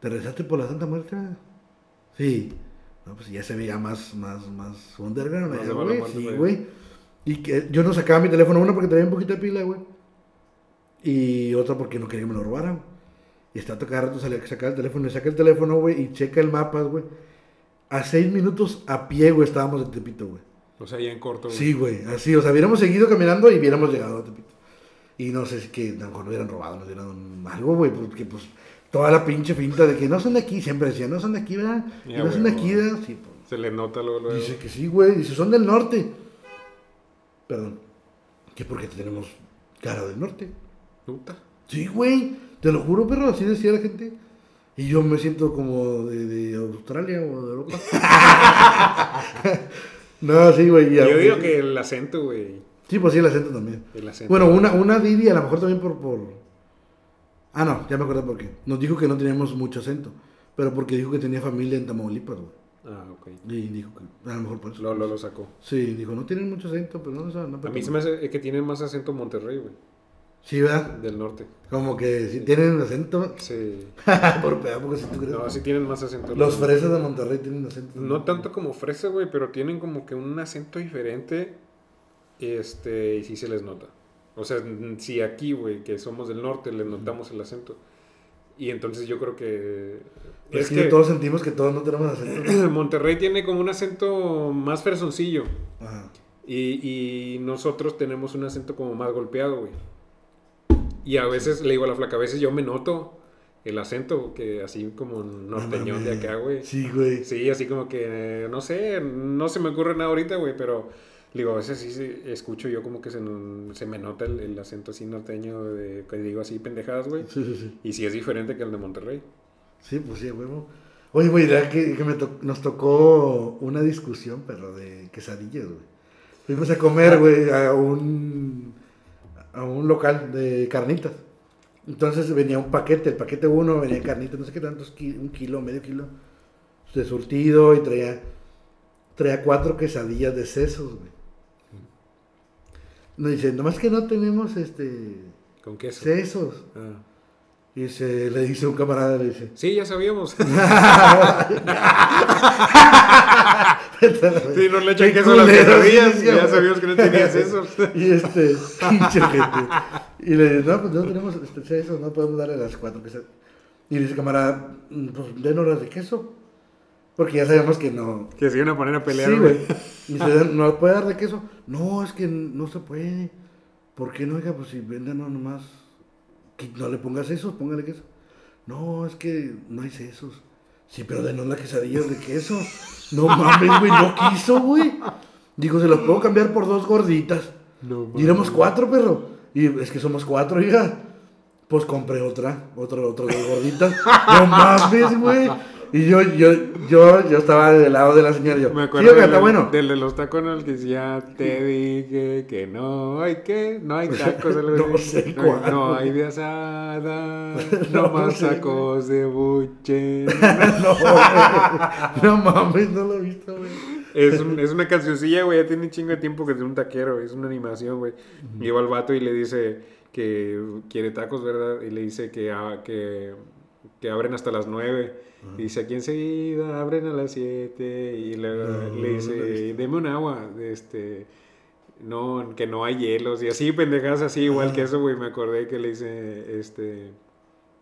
¿te rezaste por la Santa Muerte? verdad?" Sí. No, pues ya se veía más, más, más underground, allá, güey. Sí, güey. Y que yo no sacaba mi teléfono, uno porque tenía un poquito de pila, güey. Y otra porque no quería que me lo robaran. Y está cada rato salía que sacar el teléfono, y saca el teléfono, güey, y checa el mapa, güey. A seis minutos a pie, güey, estábamos en Tepito, güey. O sea, ya en corto. güey. Sí, güey, así, o sea, hubiéramos seguido caminando y hubiéramos llegado a Tepito. Y no sé si que a lo mejor nos hubieran robado, nos hubieran algo, güey, porque pues toda la pinche finta de que no son de aquí, siempre decían, no son de aquí, ¿verdad? Ya, no son de aquí. ¿verdad? Sí, pues. Se le nota luego, luego. Dice que sí, güey, dice, son del norte. Perdón, que porque tenemos cara del norte. Puta. Sí, güey, te lo juro, perro, así decía la gente. Y yo me siento como de, de Australia o de Europa. no, sí, güey. Yo digo que el acento, güey. Sí, pues sí, el acento también. El acento. Bueno, una, una Didi a lo mejor también por, por... Ah, no, ya me acuerdo por qué. Nos dijo que no teníamos mucho acento, pero porque dijo que tenía familia en Tamaulipas, güey. Ah, ok. Y dijo que a lo mejor por eso. Lo, lo, lo sacó. Sí, dijo, no tienen mucho acento, pero no, no, no A mí se me hace que tiene más acento Monterrey, güey. Sí, ¿verdad? Del norte. Como que si tienen acento. Sí. por porque si tú crees. No, sí tienen más acento. Los fresas de Monterrey tienen acento. No tanto como fresa, güey, pero tienen como que un acento diferente. Este, y sí se les nota. O sea, si aquí, güey, que somos del norte, les notamos el acento. Y entonces yo creo que. Es Es que, que todos sentimos que todos no tenemos acento. Monterrey tiene como un acento más fresoncillo. Ajá. Y, y nosotros tenemos un acento como más golpeado, güey. Y a veces, le digo a la flaca, a veces yo me noto el acento, que así como norteñón de acá, güey. Sí, güey. Sí, así como que, no sé, no se me ocurre nada ahorita, güey, pero digo, a veces sí, escucho yo como que se, se me nota el, el acento así norteño, de, que digo así pendejadas, güey. Sí, sí, sí. Y sí es diferente que el de Monterrey. Sí, pues sí, huevo. Oye, güey, ya que, que me to- nos tocó una discusión, pero de quesadillas, güey. Fuimos a comer, güey, a un, a un local de carnitas. Entonces venía un paquete, el paquete uno venía carnitas, no sé qué tantos, un kilo, medio kilo de surtido y traía, traía cuatro quesadillas de sesos, güey. Nos dice, nomás que no tenemos este ¿Con queso? sesos. Ah. Y se, le dice un camarada, le dice, Sí, ya sabíamos. Sí, no le echan queso a las quesadillas. sí, Ya sabíamos que no tenías eso. Y este, pinche gente. Y le dice, no, pues no tenemos este, eso, no podemos darle las cuatro quesos. Y le dice, camarada, "Mm, pues denos las de queso. Porque ya sabemos que no. Que se iban a poner a pelear, Sí, güey. dice, ¿no puede dar de queso? No, es que no se puede. ¿Por qué no? Oiga, pues si venden no, nomás. Que no le pongas sesos, póngale queso. No, es que no hay sesos. Sí, pero denos la quesadilla de queso. No mames, güey, no quiso, güey. Dijo, se los puedo cambiar por dos gorditas. No, Y éramos cuatro, perro. Y es que somos cuatro, hija. Pues compré otra, otra, otra dos gorditas. No mames, güey. Y yo, yo, yo, yo estaba del lado de la señora. y Yo, Me acuerdo del, está bueno. del de los el que decía, te dije que no hay que, no hay tacos. No sé no, cuál, no hay de asada, No, más tacos de buche. no, mames, no lo he visto, güey. Es, un- es una cancioncilla, güey, ya tiene un chingo de tiempo que es de un taquero, es una animación, güey. Lleva al vato y le dice que quiere tacos, ¿verdad? Y le dice que, ah, que, que abren hasta las 9. Y dice, aquí enseguida abren a las 7. Y le, No, le no dice, visto. deme un agua, este... No, que no hay hielos y así, pendejas así, igual que eso, güey, me acordé que le dice, este...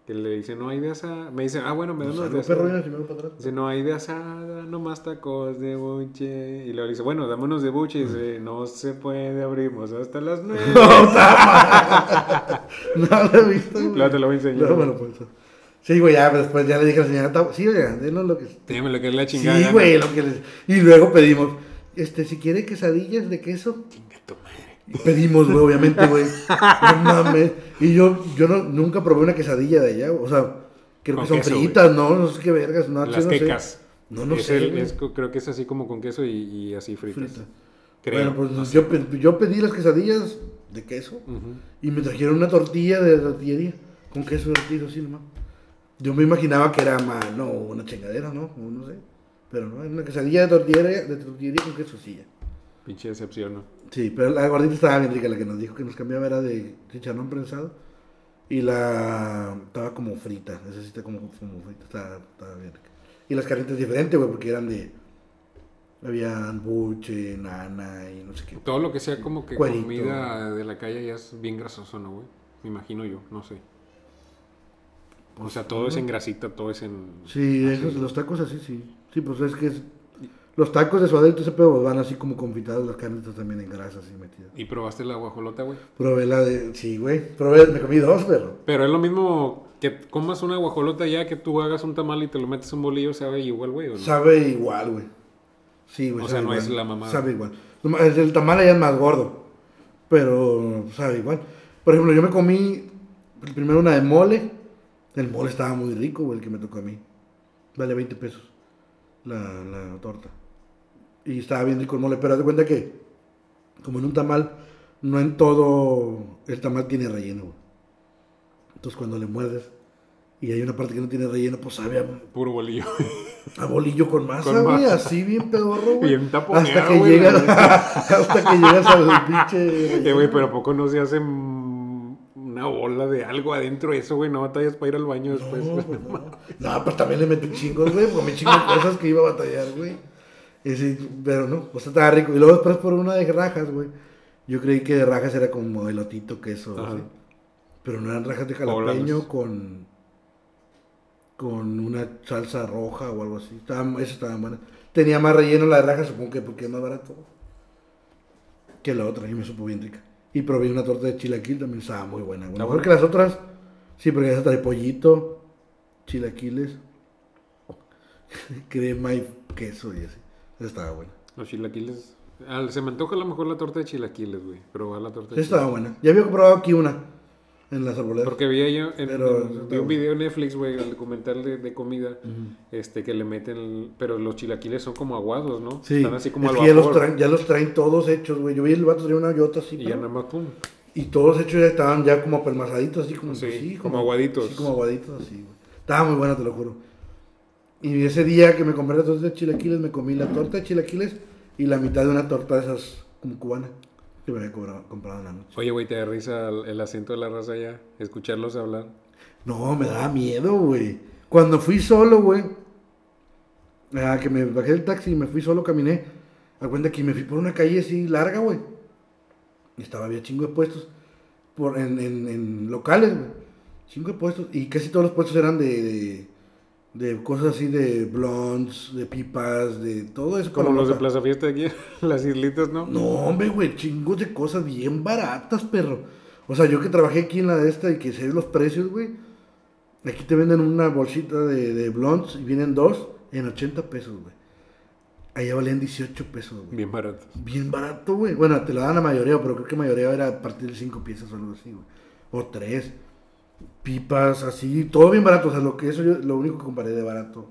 Que le dice, no hay de asada. Me dice, ah, bueno, me dan unos de asada. Dice, no hay de asada, nomás tacos de buche. Y luego dice, bueno, dame unos de buche. Y dice, no se puede, abrimos hasta las nueve. No lo he visto. Luego te lo voy a enseñar. No. Sí, güey, ya, después ya le dije a la señora, "Ta- sí, oiga, denos lo que... Dígame lo que es la chingada. Sí, güey, lo que les... Y luego pedimos, este, si quiere quesadillas de queso. Chinga tu madre. Y pedimos, güey, obviamente, güey. No mames. Y yo, yo no, nunca probé una quesadilla de allá, o sea, creo Con que son queso, fritas, ¿no? No sé qué vergas, no, Las no sé. quecas. No, no Es sé, el- es creo que es así como con queso y, y así fritas. Frita. Creo. Bueno, pues no sé. yo, pe- yo pedí las quesadillas de queso. Y me trajeron una tortilla de tortillería con queso derretido así nomás. Yo me imaginaba que era más, no, una chingadera, ¿no? O no sé. Pero no, una quesadilla de tortillería, de tortillería con queso sí, ya. Pinche decepción, ¿no? Sí, pero la gordita estaba bien rica, la que nos dijo que nos cambiaba era de chicharrón prensado. Y la estaba como frita, esa sí está como, como frita, estaba, estaba bien rica. Y las carnitas diferentes, güey, porque eran de... Había buche, nana y no sé qué. Todo lo que sea como que comida de la calle ya es bien grasoso, ¿no, güey? Me imagino yo, no sé. O sea, todo es en grasita, todo es en... Sí, esos, los tacos así, sí. Sí, pues es que es- los tacos de suadero y todo ese pedo van así como confitados, las carnitas también en grasa así metidas. ¿Y probaste la guajolota, güey? Probé la de... Sí, güey. Probé, me comí dos, pero... Pero es lo mismo que comas una guajolota ya que tú hagas un tamal y te lo metes en un bolillo, sabe igual, güey, ¿o no? Sabe igual, güey. Sí, güey. O sea, no igual. es la mamada. Sabe igual. El tamal allá es más gordo, pero sabe igual. Por ejemplo, yo me comí primero una de mole. El mole estaba muy rico, güey, el que me tocó a mí. Vale 20 pesos la, la torta. Y estaba bien rico el mole, pero haz de cuenta que, como en un tamal, no en todo el tamal tiene relleno, güey. Entonces cuando le muerdes y hay una parte que no tiene relleno, pues sabe a, Puro bolillo. a bolillo con masa, güey, así bien pedorro, güey. Bien taponeado, Hasta que llegas, hasta que llegas al pinche. Eh, güey, pero ¿a poco no se hace mm, una bola de algo adentro de eso, güey? No batallas para ir al baño después. No, pues no. No, pues también le metí chingos, güey, porque me chingo de cosas que iba a batallar, güey. Y sí, pero no, pues estaba rico. Y luego después por una de rajas, güey. Yo creí que de rajas era como elotito, queso, así. Pero no eran rajas de jalapeño con con una salsa roja o algo así. Estaba, eso estaba buena. Tenía más relleno la de rajas, supongo que porque es más barato que la otra, y me supo bien rica. Y probé una torta de chilaquil, también estaba muy buena. güey. ¿Está Mejor que las otras, sí, porque esa trae pollito, chilaquiles, crema y queso y así. Esa estaba buena. Los chilaquiles. Ah, se me antoja a lo mejor la torta de chilaquiles, güey. Probar la torta Esa de estaba chilaquiles. buena. Ya había comprado aquí una en las arboledas. Porque vi yo en, Pero- en- vi un video en Netflix, güey, el documental de, de comida, este, que le meten, pero los chilaquiles son como aguados, ¿no? Sí, Están así como es al que ya los, traen, ya los traen todos hechos, güey. Yo vi el vato traía una yota así, Y ya nada más, pum. y todos hechos ya estaban ya como pelmazaditos, así como, Sí, sí, como aguaditos. Sí, como aguaditos, así, güey. Estaba muy buena, te lo juro. Y ese día que me compré la torta de chilaquiles, me comí la torta de chilaquiles y la mitad de una torta de esas como cubana que me había comprado en la noche. Oye, güey, te da risa el, el acento de la raza ya, escucharlos hablar. No, me daba miedo, güey. Cuando fui solo, güey, ah, que me bajé del taxi y me fui solo, caminé, a cuenta que me fui por una calle así larga, güey. Y estaba, había chingo de puestos por, en, en, en locales, güey. Chingo de puestos. Y casi todos los puestos eran de, de, de cosas así de blondes, de pipas, de todo eso. Como los de. Plaza Fiesta de aquí, las islitas, ¿no? No, hombre, güey, chingos de cosas bien baratas, perro. O sea, yo que trabajé aquí en la de esta y que sé los precios, güey. Aquí te venden una bolsita de, de blondes y vienen dos en 80 pesos, güey. Allá valían 18 pesos, güey. Bien baratos. Bien barato, güey. Bueno, te lo dan a mayoría, pero creo que mayoría era a partir de 5 piezas o algo así, güey. O 3. Pipas, así, todo bien barato. O sea, lo que eso yo, lo único que comparé de barato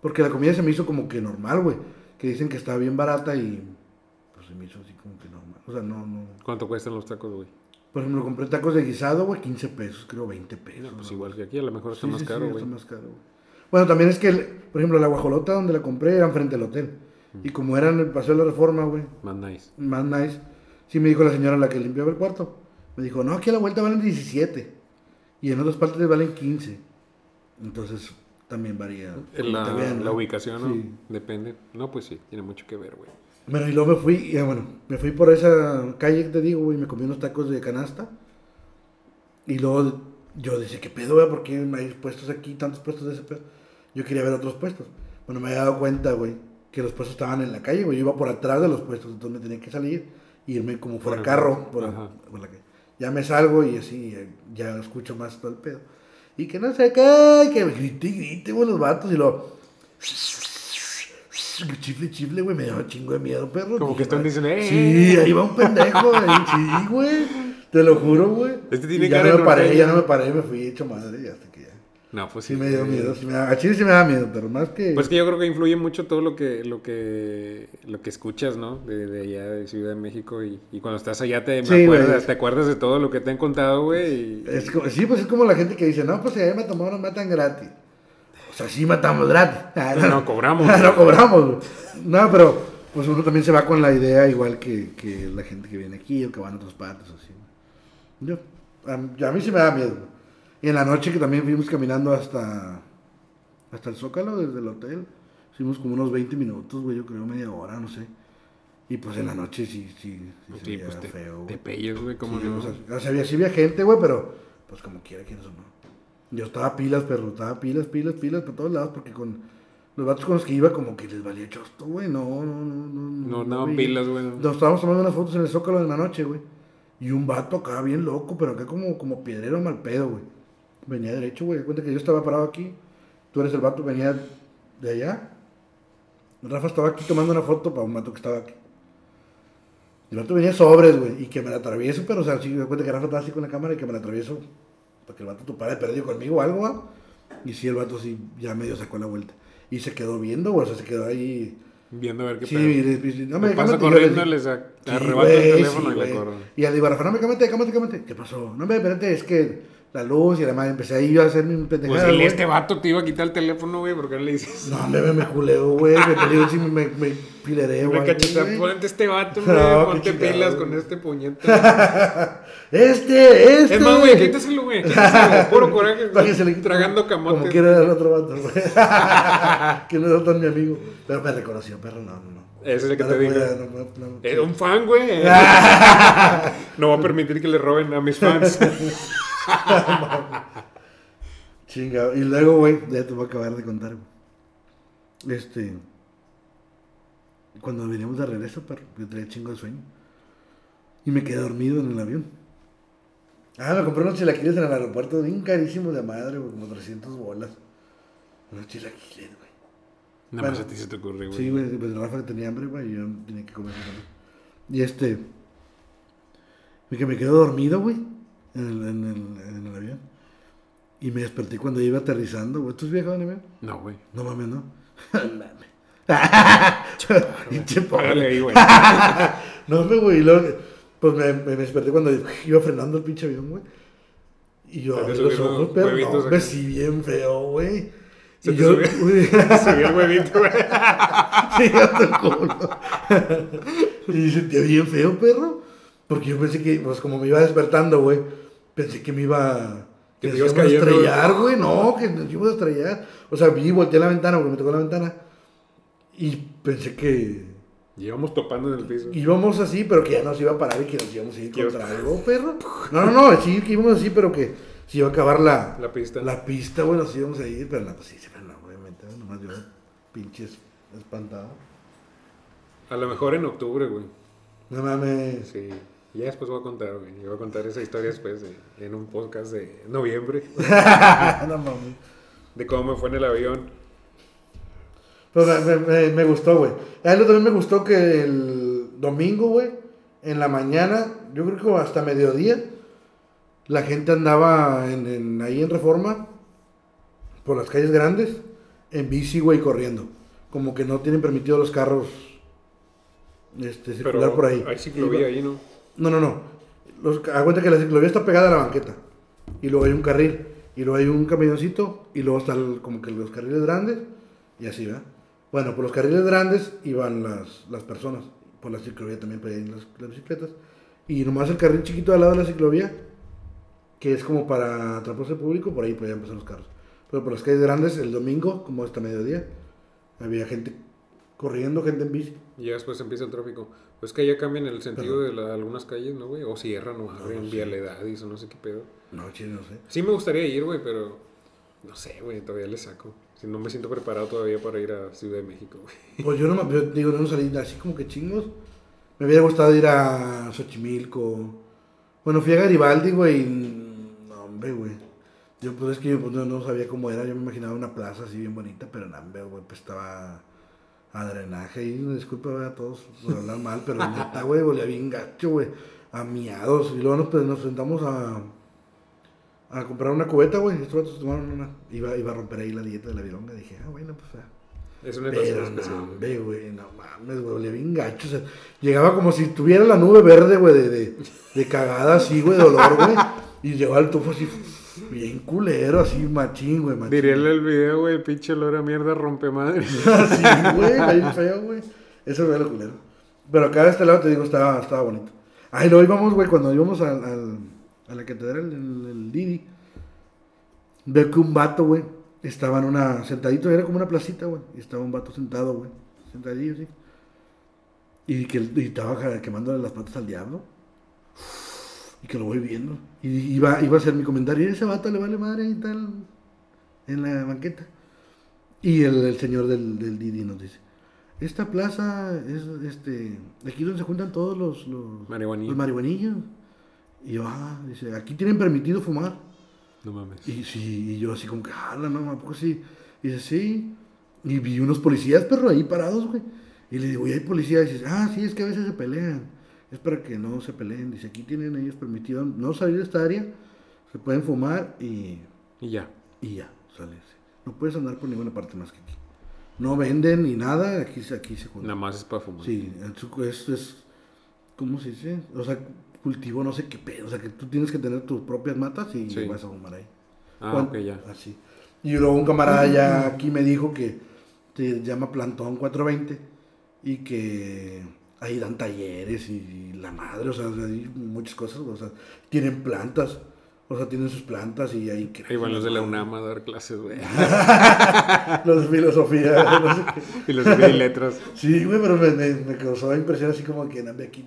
Porque la comida se me hizo como que normal, güey. Que dicen que estaba bien barata y pues se me hizo así como que normal. O sea, no, no. ¿Cuánto cuestan los tacos, güey? Por ejemplo, compré tacos de guisado, güey, 15 pesos, creo 20 pesos. No, pues ¿no? igual que aquí, a lo mejor está Sí, más sí, sí, caro, está güey. más caro, güey. Bueno, también es que, el- por ejemplo, la guajolota donde la compré era enfrente del hotel. Y como era en el Paseo de la Reforma, güey, Más nice. más nice, sí me dijo la señora la que limpiaba el cuarto. Me dijo, no, aquí a la vuelta valen 17. Y en otras partes valen 15. Entonces, también varía. En la, la ubicación, ¿no? Sí. Depende. No, pues sí, tiene mucho que ver, güey. Bueno, y luego me fui, y, bueno, me fui por esa calle que te digo, güey, me comí unos tacos de canasta. Y luego yo decía, ¿qué pedo, güey? ¿Por qué hay puestos aquí, tantos puestos de ese pedo? Yo quería ver otros puestos. Bueno, me había dado cuenta, güey, que los puestos estaban en la calle, güey. Yo iba por atrás de los puestos, entonces me tenía que salir y irme como fuera el- carro. Por la calle. Ya me salgo y así, eh, ya escucho más todo el pedo. Y que no sé qué, que grite y grite, güey, los vatos y lo... Chifle, chifle, güey, me dio un chingo de miedo, perro. Como que están "Ay, diciendo, "Eh". Sí, ahí va un pendejo, ahí, sí, güey. Te lo juro, güey. Este tiene Y ya cara no me paré, ya no me paré, me fui hecho madre y hasta que ya. No, pues Sí me dio miedo, sí me da, a Chile sí me da miedo, pero más que... Pues que yo creo que influye mucho todo lo que lo que lo que escuchas, ¿no? De, de allá de Ciudad de México y, y cuando estás allá te, Sí, güey. acuerdas, te acuerdas de todo lo que te han contado, güey. y- Es como- sí, pues es como la gente que dice, no, pues si allá me tomaron, matan gratis. O sea, sí matamos gratis. Ah, No, no cobramos, no güey. cobramos, güey. No, pero pues uno también se va con la idea igual que, que la gente que viene aquí o que van a otras partes o así. Yo, a, mí- a mí sí me da miedo. Y en la noche que también fuimos caminando hasta, hasta el Zócalo desde el hotel. Fuimos como unos 20 minutos, güey, yo creo media hora, no sé. Y pues en la noche sí, sí, sí, Sí, pues te, feo. te güey. como Sí, no. o sea, había, sí había gente, güey, pero pues como quiera, quieres o no. Yo estaba pilas, perro, estaba pilas, pilas, pilas por todos lados, porque con los vatos con los que iba como que les valía chosto, güey, no, no, no, no. No andaban vi. pilas, güey. Nos estábamos tomando unas fotos en el Zócalo en la noche, güey. Y un vato acá bien loco, pero acá como, como piedrero mal pedo, güey. Venía derecho, güey. Cuenta que yo estaba parado aquí. Tú eres el vato, venía de allá. Rafa estaba aquí tomando una foto para un vato que estaba aquí. El vato venía sobres, güey. Y que me la atravieso, pero o sea, sí me cuenta que Rafa estaba así con la cámara y que me la atravieso. Para que el vato topara de perdido conmigo o algo, ¿va? Y sí, el vato sí ya medio sacó la vuelta. Y se quedó viendo, güey. O sea, se quedó ahí. Viendo a ver qué Sí, pedo. y y- no Me pasa y corriendo, les arrebato el güey, teléfono y le güey. corro. Y le digo a Rafa, no me cámate, cámate, cámate. ¿Qué pasó? No me espérate, es que la luz y además empecé ahí a hacer mi pendejada. Pues dile, güey. este vato te iba a quitar el teléfono, güey, porque no le dices. No, me, me, me culeo, güey. Me, digo, sí, me, me, me Me güey. güey. ponte este vato, güey, ponte pilas con este puñete. Este, este. Es más, güey, quítaselo, güey. Quítaselo, puro coraje. Para que se le Tragando camote. Como quiera el otro vato, güey. que no era tan mi amigo. Pero me reconoció, perro, no, no, no. Ese es el que te digo. Era un fan, güey. no va a permitir que le roben a mis fans. Chingado. Y luego, güey, ya te voy a acabar de contar, güey. Este. Cuando veníamos de regreso, perro, yo traía chingo de sueño. Y me quedé dormido en el avión. Ah, me compré unos chilaquiles en el aeropuerto, bien carísimos de madre, güey, como 300 bolas. Unos chilaquiles, güey. Nada más a ti se te ocurre, güey. Sí, güey, pues Rafa tenía hambre, güey, y yo tenía que comer. Y este. y Que me quedo dormido, güey, en el, en, el, en el avión. Y me desperté cuando iba aterrizando, güey. ¿Tú has viajado en avión? No, güey. No mames, no. Mames. Pinche pobre. Págale ahí, güey. No, me, güey. y luego, pues me, me desperté cuando iba frenando el pinche avión, güey. Y yo abrí los ojos, pero no, me sí bien feo, güey. Se Y te yo, subió- el huevito, güey. sí, hasta el culo. y sentía bien feo, perro. Porque yo pensé que, pues como me iba despertando, güey, pensé que me iba... Que íbamos a estrellar, güey. No, que nos íbamos a estrellar. O sea, vi, volteé la ventana, güey, me tocó la ventana. Y pensé que Llevamos topando en el piso. íbamos así, pero que ya nos iba a parar y que nos íbamos a ir Que contra algo, perro. No, no, no, sí, que íbamos así, pero que se iba a acabar la, La pista. la pista, güey, nos íbamos a ir, pero no, pues sí, sí, pero no, obviamente, ¿no? nomás yo pinches espantado. A lo mejor en octubre, güey. No mames. Sí. Ya después voy a contar, güey. Yo voy a contar esa historia después de- en un podcast de noviembre. no mames. De cómo me fue en el avión. Pero me, me, me, me gustó, güey. A él también me gustó que el domingo, güey, en la mañana, yo creo que hasta mediodía, la gente andaba en, en- ahí en Reforma, por las calles grandes, en bici, güey, corriendo. Como que no tienen permitido los carros este, circular Pero por ahí. hay ciclovía ahí, ¿no? No, no, no. Los, que la ciclovía está pegada a la banqueta. Y luego hay un carril. Y luego hay un camioncito. Y luego están como que los carriles grandes. Y así, ¿verdad? Bueno, por los carriles grandes iban las, las personas. Por la ciclovía también podían ir las, las bicicletas. Y nomás el carril chiquito al lado de la ciclovía, que es como para transporte público, por ahí podían pasar los carros. Pero por las calles grandes, el domingo, como hasta mediodía, había gente corriendo, gente en bici. Y después empieza el tráfico. Pues que ya cambian el sentido de la- algunas calles, ¿no, güey? O cierran o abren vialidad y eso no sé qué pedo. No, chile, no sé. Sí me gustaría ir, güey, pero no sé, güey, todavía le saco. Si no me siento preparado todavía para ir a Ciudad de México, güey. Pues yo no me, yo digo, no salí así como que chingos. Me hubiera gustado ir a Xochimilco. Bueno, fui a Garibaldi, güey. y No, hombre, güey. Yo, pues es que yo pues, no, no sabía cómo era. Yo me imaginaba una plaza así bien bonita, pero no, hombre, güey, pues estaba a drenaje. Y una disculpa a todos por hablar mal, pero neta, güey, olía bien gacho, güey. A miados. Y luego nos, pues, nos sentamos a, a comprar una cubeta, güey. Estos vatos tomaron una. Iba, iba a romper ahí la dieta de la vironga. Dije, ah, bueno, pues. ah. Es una Pero especial. güey, no mames, güey, olía bien gacho. O sea, llegaba como si tuviera la nube verde, güey, de, de, de cagada así, güey, de olor, güey. Y llegaba el tufo así, bien culero, así, machín, güey, machín. Diríale el video, güey, pinche olor a mierda rompe madre. Así, güey, bien feo, güey. Eso fue lo culero. Pero acá de este lado, te digo, estaba, estaba bonito. Ay, lo íbamos, güey, cuando íbamos al, al- a la catedral, el, el Didi. Veo que un vato, güey, estaba en una, sentadito, era como una placita, güey. Y estaba un vato sentado, güey, sentadillo, sí. Y que y estaba quemándole las patas al diablo. Y que lo voy viendo. Y iba, iba a hacer mi comentario, ese vato le vale madre y tal, en la banqueta. Y el, el señor del, del Didi nos dice, esta plaza es, este, aquí donde se juntan todos los, los, Marihuanillos. los marihuanillos. Y yo, ah, dice, aquí tienen permitido fumar. No mames. Y sí, y yo así como que, ah, no, ¿a poco sí? Y dice, sí. Y vi unos policías, perro, ahí parados, güey. Y le digo, ¿y hay policías? Y dice, ah, sí, es que a veces se pelean. Es para que no se peleen. Dice, aquí tienen ellos permitido no salir de esta área. Se pueden fumar y, Y ya. y ya, sale. No puedes andar por ninguna parte más que aquí. No venden ni nada, aquí, se- aquí se juntan. Nada más es para fumar. Sí, el suco es, ¿cómo se dice? O sea, cultivo no sé qué pedo. O sea, que tú tienes que tener tus propias matas y Sí. vas a fumar ahí. Ah, Cuan- ok, ya. Así. Y luego un camarada ya aquí me dijo que se llama Plantón 420 y que ahí dan talleres y, la madre, o sea, hay muchas cosas, o sea, tienen plantas, o sea, tienen sus plantas y ahí... Ahí van los de la UNAM a dar clases, güey. Los de filosofía, no sé qué. Filosofía y letras. Sí, güey, pero me, me, me causó impresión así como que de aquí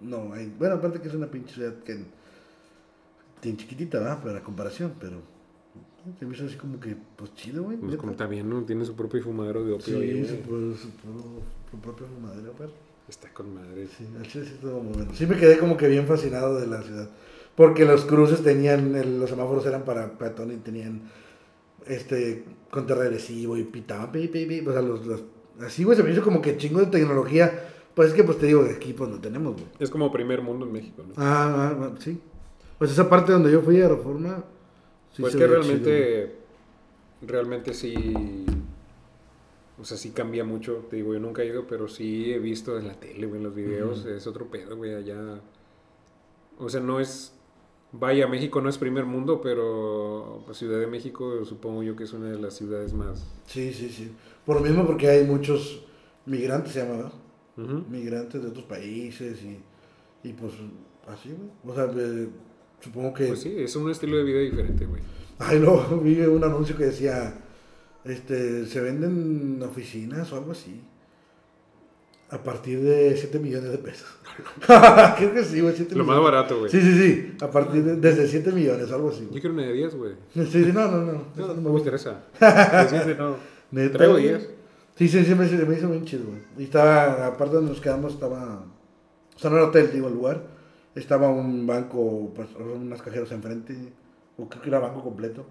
no hay. Bueno, aparte que es una pinche ciudad que tiene chiquitita, ¿verdad? Para la comparación, pero se me hizo así como que, pues chido, güey. Pues como está bien, ¿no? Tiene su propio fumadero de opio ahí, Sí, güey. su, pro- su, pro- su propia fumadera, pero. Está con madre. Sí, sí estuvo muy bueno. Sí me quedé como que bien fascinado de la ciudad. Porque los cruces tenían, el- los semáforos eran para peatón y tenían este contrarregresivo y pitaban, pi, pi, pi, o sea, los, los- así, güey, se me hizo como que chingo de tecnología. Pues es que, pues te digo, aquí pues no tenemos, güey. Es como primer mundo en México, ¿no? Ah, ah, ah, sí. Pues esa parte donde yo fui a Reforma. sí pues que veía chido, realmente, realmente sí, o sea, sí cambia mucho. Te digo, yo nunca he ido, pero sí he visto en la tele, güey, en los videos. Es otro pedo, güey, allá. O sea, no es, vaya, México no es primer mundo, pero pues, Ciudad de México supongo yo que es una de las ciudades más... Sí, sí, sí. Por lo mismo porque hay muchos migrantes, se llama. Ujú. Migrantes de otros países y, y pues así, güey. O sea, eh, supongo que... Pues sí, es un estilo de vida diferente, güey. Ay, luego vi un anuncio que decía, este, se venden oficinas o algo así. A partir de 7 millones de pesos. Creo que sí, güey, 7 Lo más barato, güey. Sí, sí, sí. A partir de, desde 7 millones, algo así. Yo quiero una de 10, güey. Sí, sí, no, no, no. No, no no me interesa. Siete, no. Neta, Traigo güey. 10. Sí, sí, sí, me, me hizo bien chido, güey. Y estaba, aparte donde nos quedamos, estaba. O sea, no era hotel, digo, el lugar. Estaba un banco, pues, unas cajeras enfrente. O creo que era banco completo.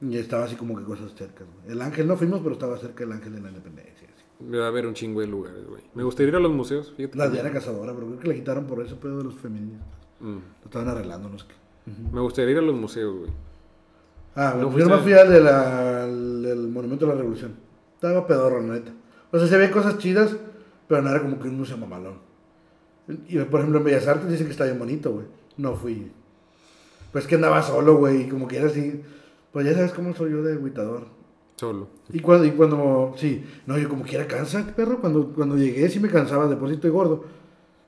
Y estaba así como que cosas cerca, güey. El ángel no fuimos, pero estaba cerca el ángel de la independencia. así. Me va a haber un chingo de lugares, güey. Me gustaría ir a los museos, fíjate. La Diana Cazadora, pero creo que le quitaron por eso, pedo de los femeninos. Mm. Lo estaban arreglando, no sé qué. Me gustaría ir a los museos, güey. Ah, bueno, ¿No yo nomás fui fuiste? al, de la- del monumento de la revolución. Estaba pedorro, la neta. O sea, se ve cosas chidas, pero no era como que un museo mamalón. Y por ejemplo, en Bellas Artes dicen que está bien bonito, güey. No fui. Pues que andaba solo, güey, y como que era así. Pues ya sabes cómo soy yo de agüitador. Solo. Y cuando, y cuando, sí, no, yo como quiera cansa, perro. Cuando, cuando llegué sí me cansaba, de por sí estoy gordo.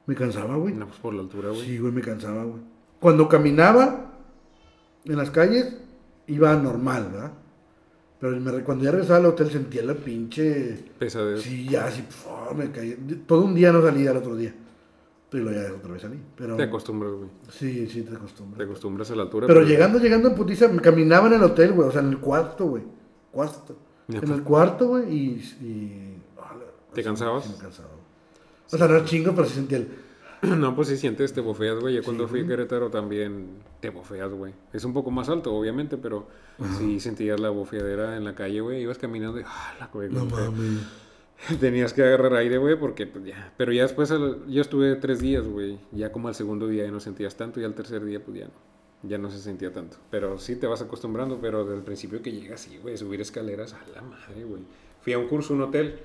Me cansaba, güey. No, pues por la altura, güey. Sí, güey, me cansaba, güey. Cuando caminaba en las calles, iba normal, ¿verdad? Pero me cuando ya regresaba al hotel sentía la pinche... Pesadez. Sí, ya, así, pf, me caí. Todo un día no salía al otro día. Pero luego ya otra vez. Pero, Te acostumbras, güey. sí, sí, te Te acostumbras. acostumbras a la altura. Pero llegando, llegando en putiza, caminaba en el hotel, güey. O sea, en el cuarto, güey. Cuarto. En pues. el cuarto, güey, y... ¿Te sí, cansabas? Sí, me cansaba. O sea, no era chingo, pero sí sentía el... No, pues si sientes, te bofeas, güey. Ya cuando Sí, fui a. Querétaro también te bofeas, güey. Es un poco más alto, obviamente, pero sí sentías la bofeadera en la calle, güey. Ibas caminando y, ah, la güey. No mames. Tenías que agarrar aire, güey, porque pues ya. Pero ya después, yo estuve tres días, güey. Ya como al segundo día ya no sentías tanto y al tercer día, pues ya no. Ya no se sentía tanto. Pero sí te vas acostumbrando, pero desde el principio que llegas, sí, güey, subir escaleras, a la madre, güey. Fui a un curso, un hotel,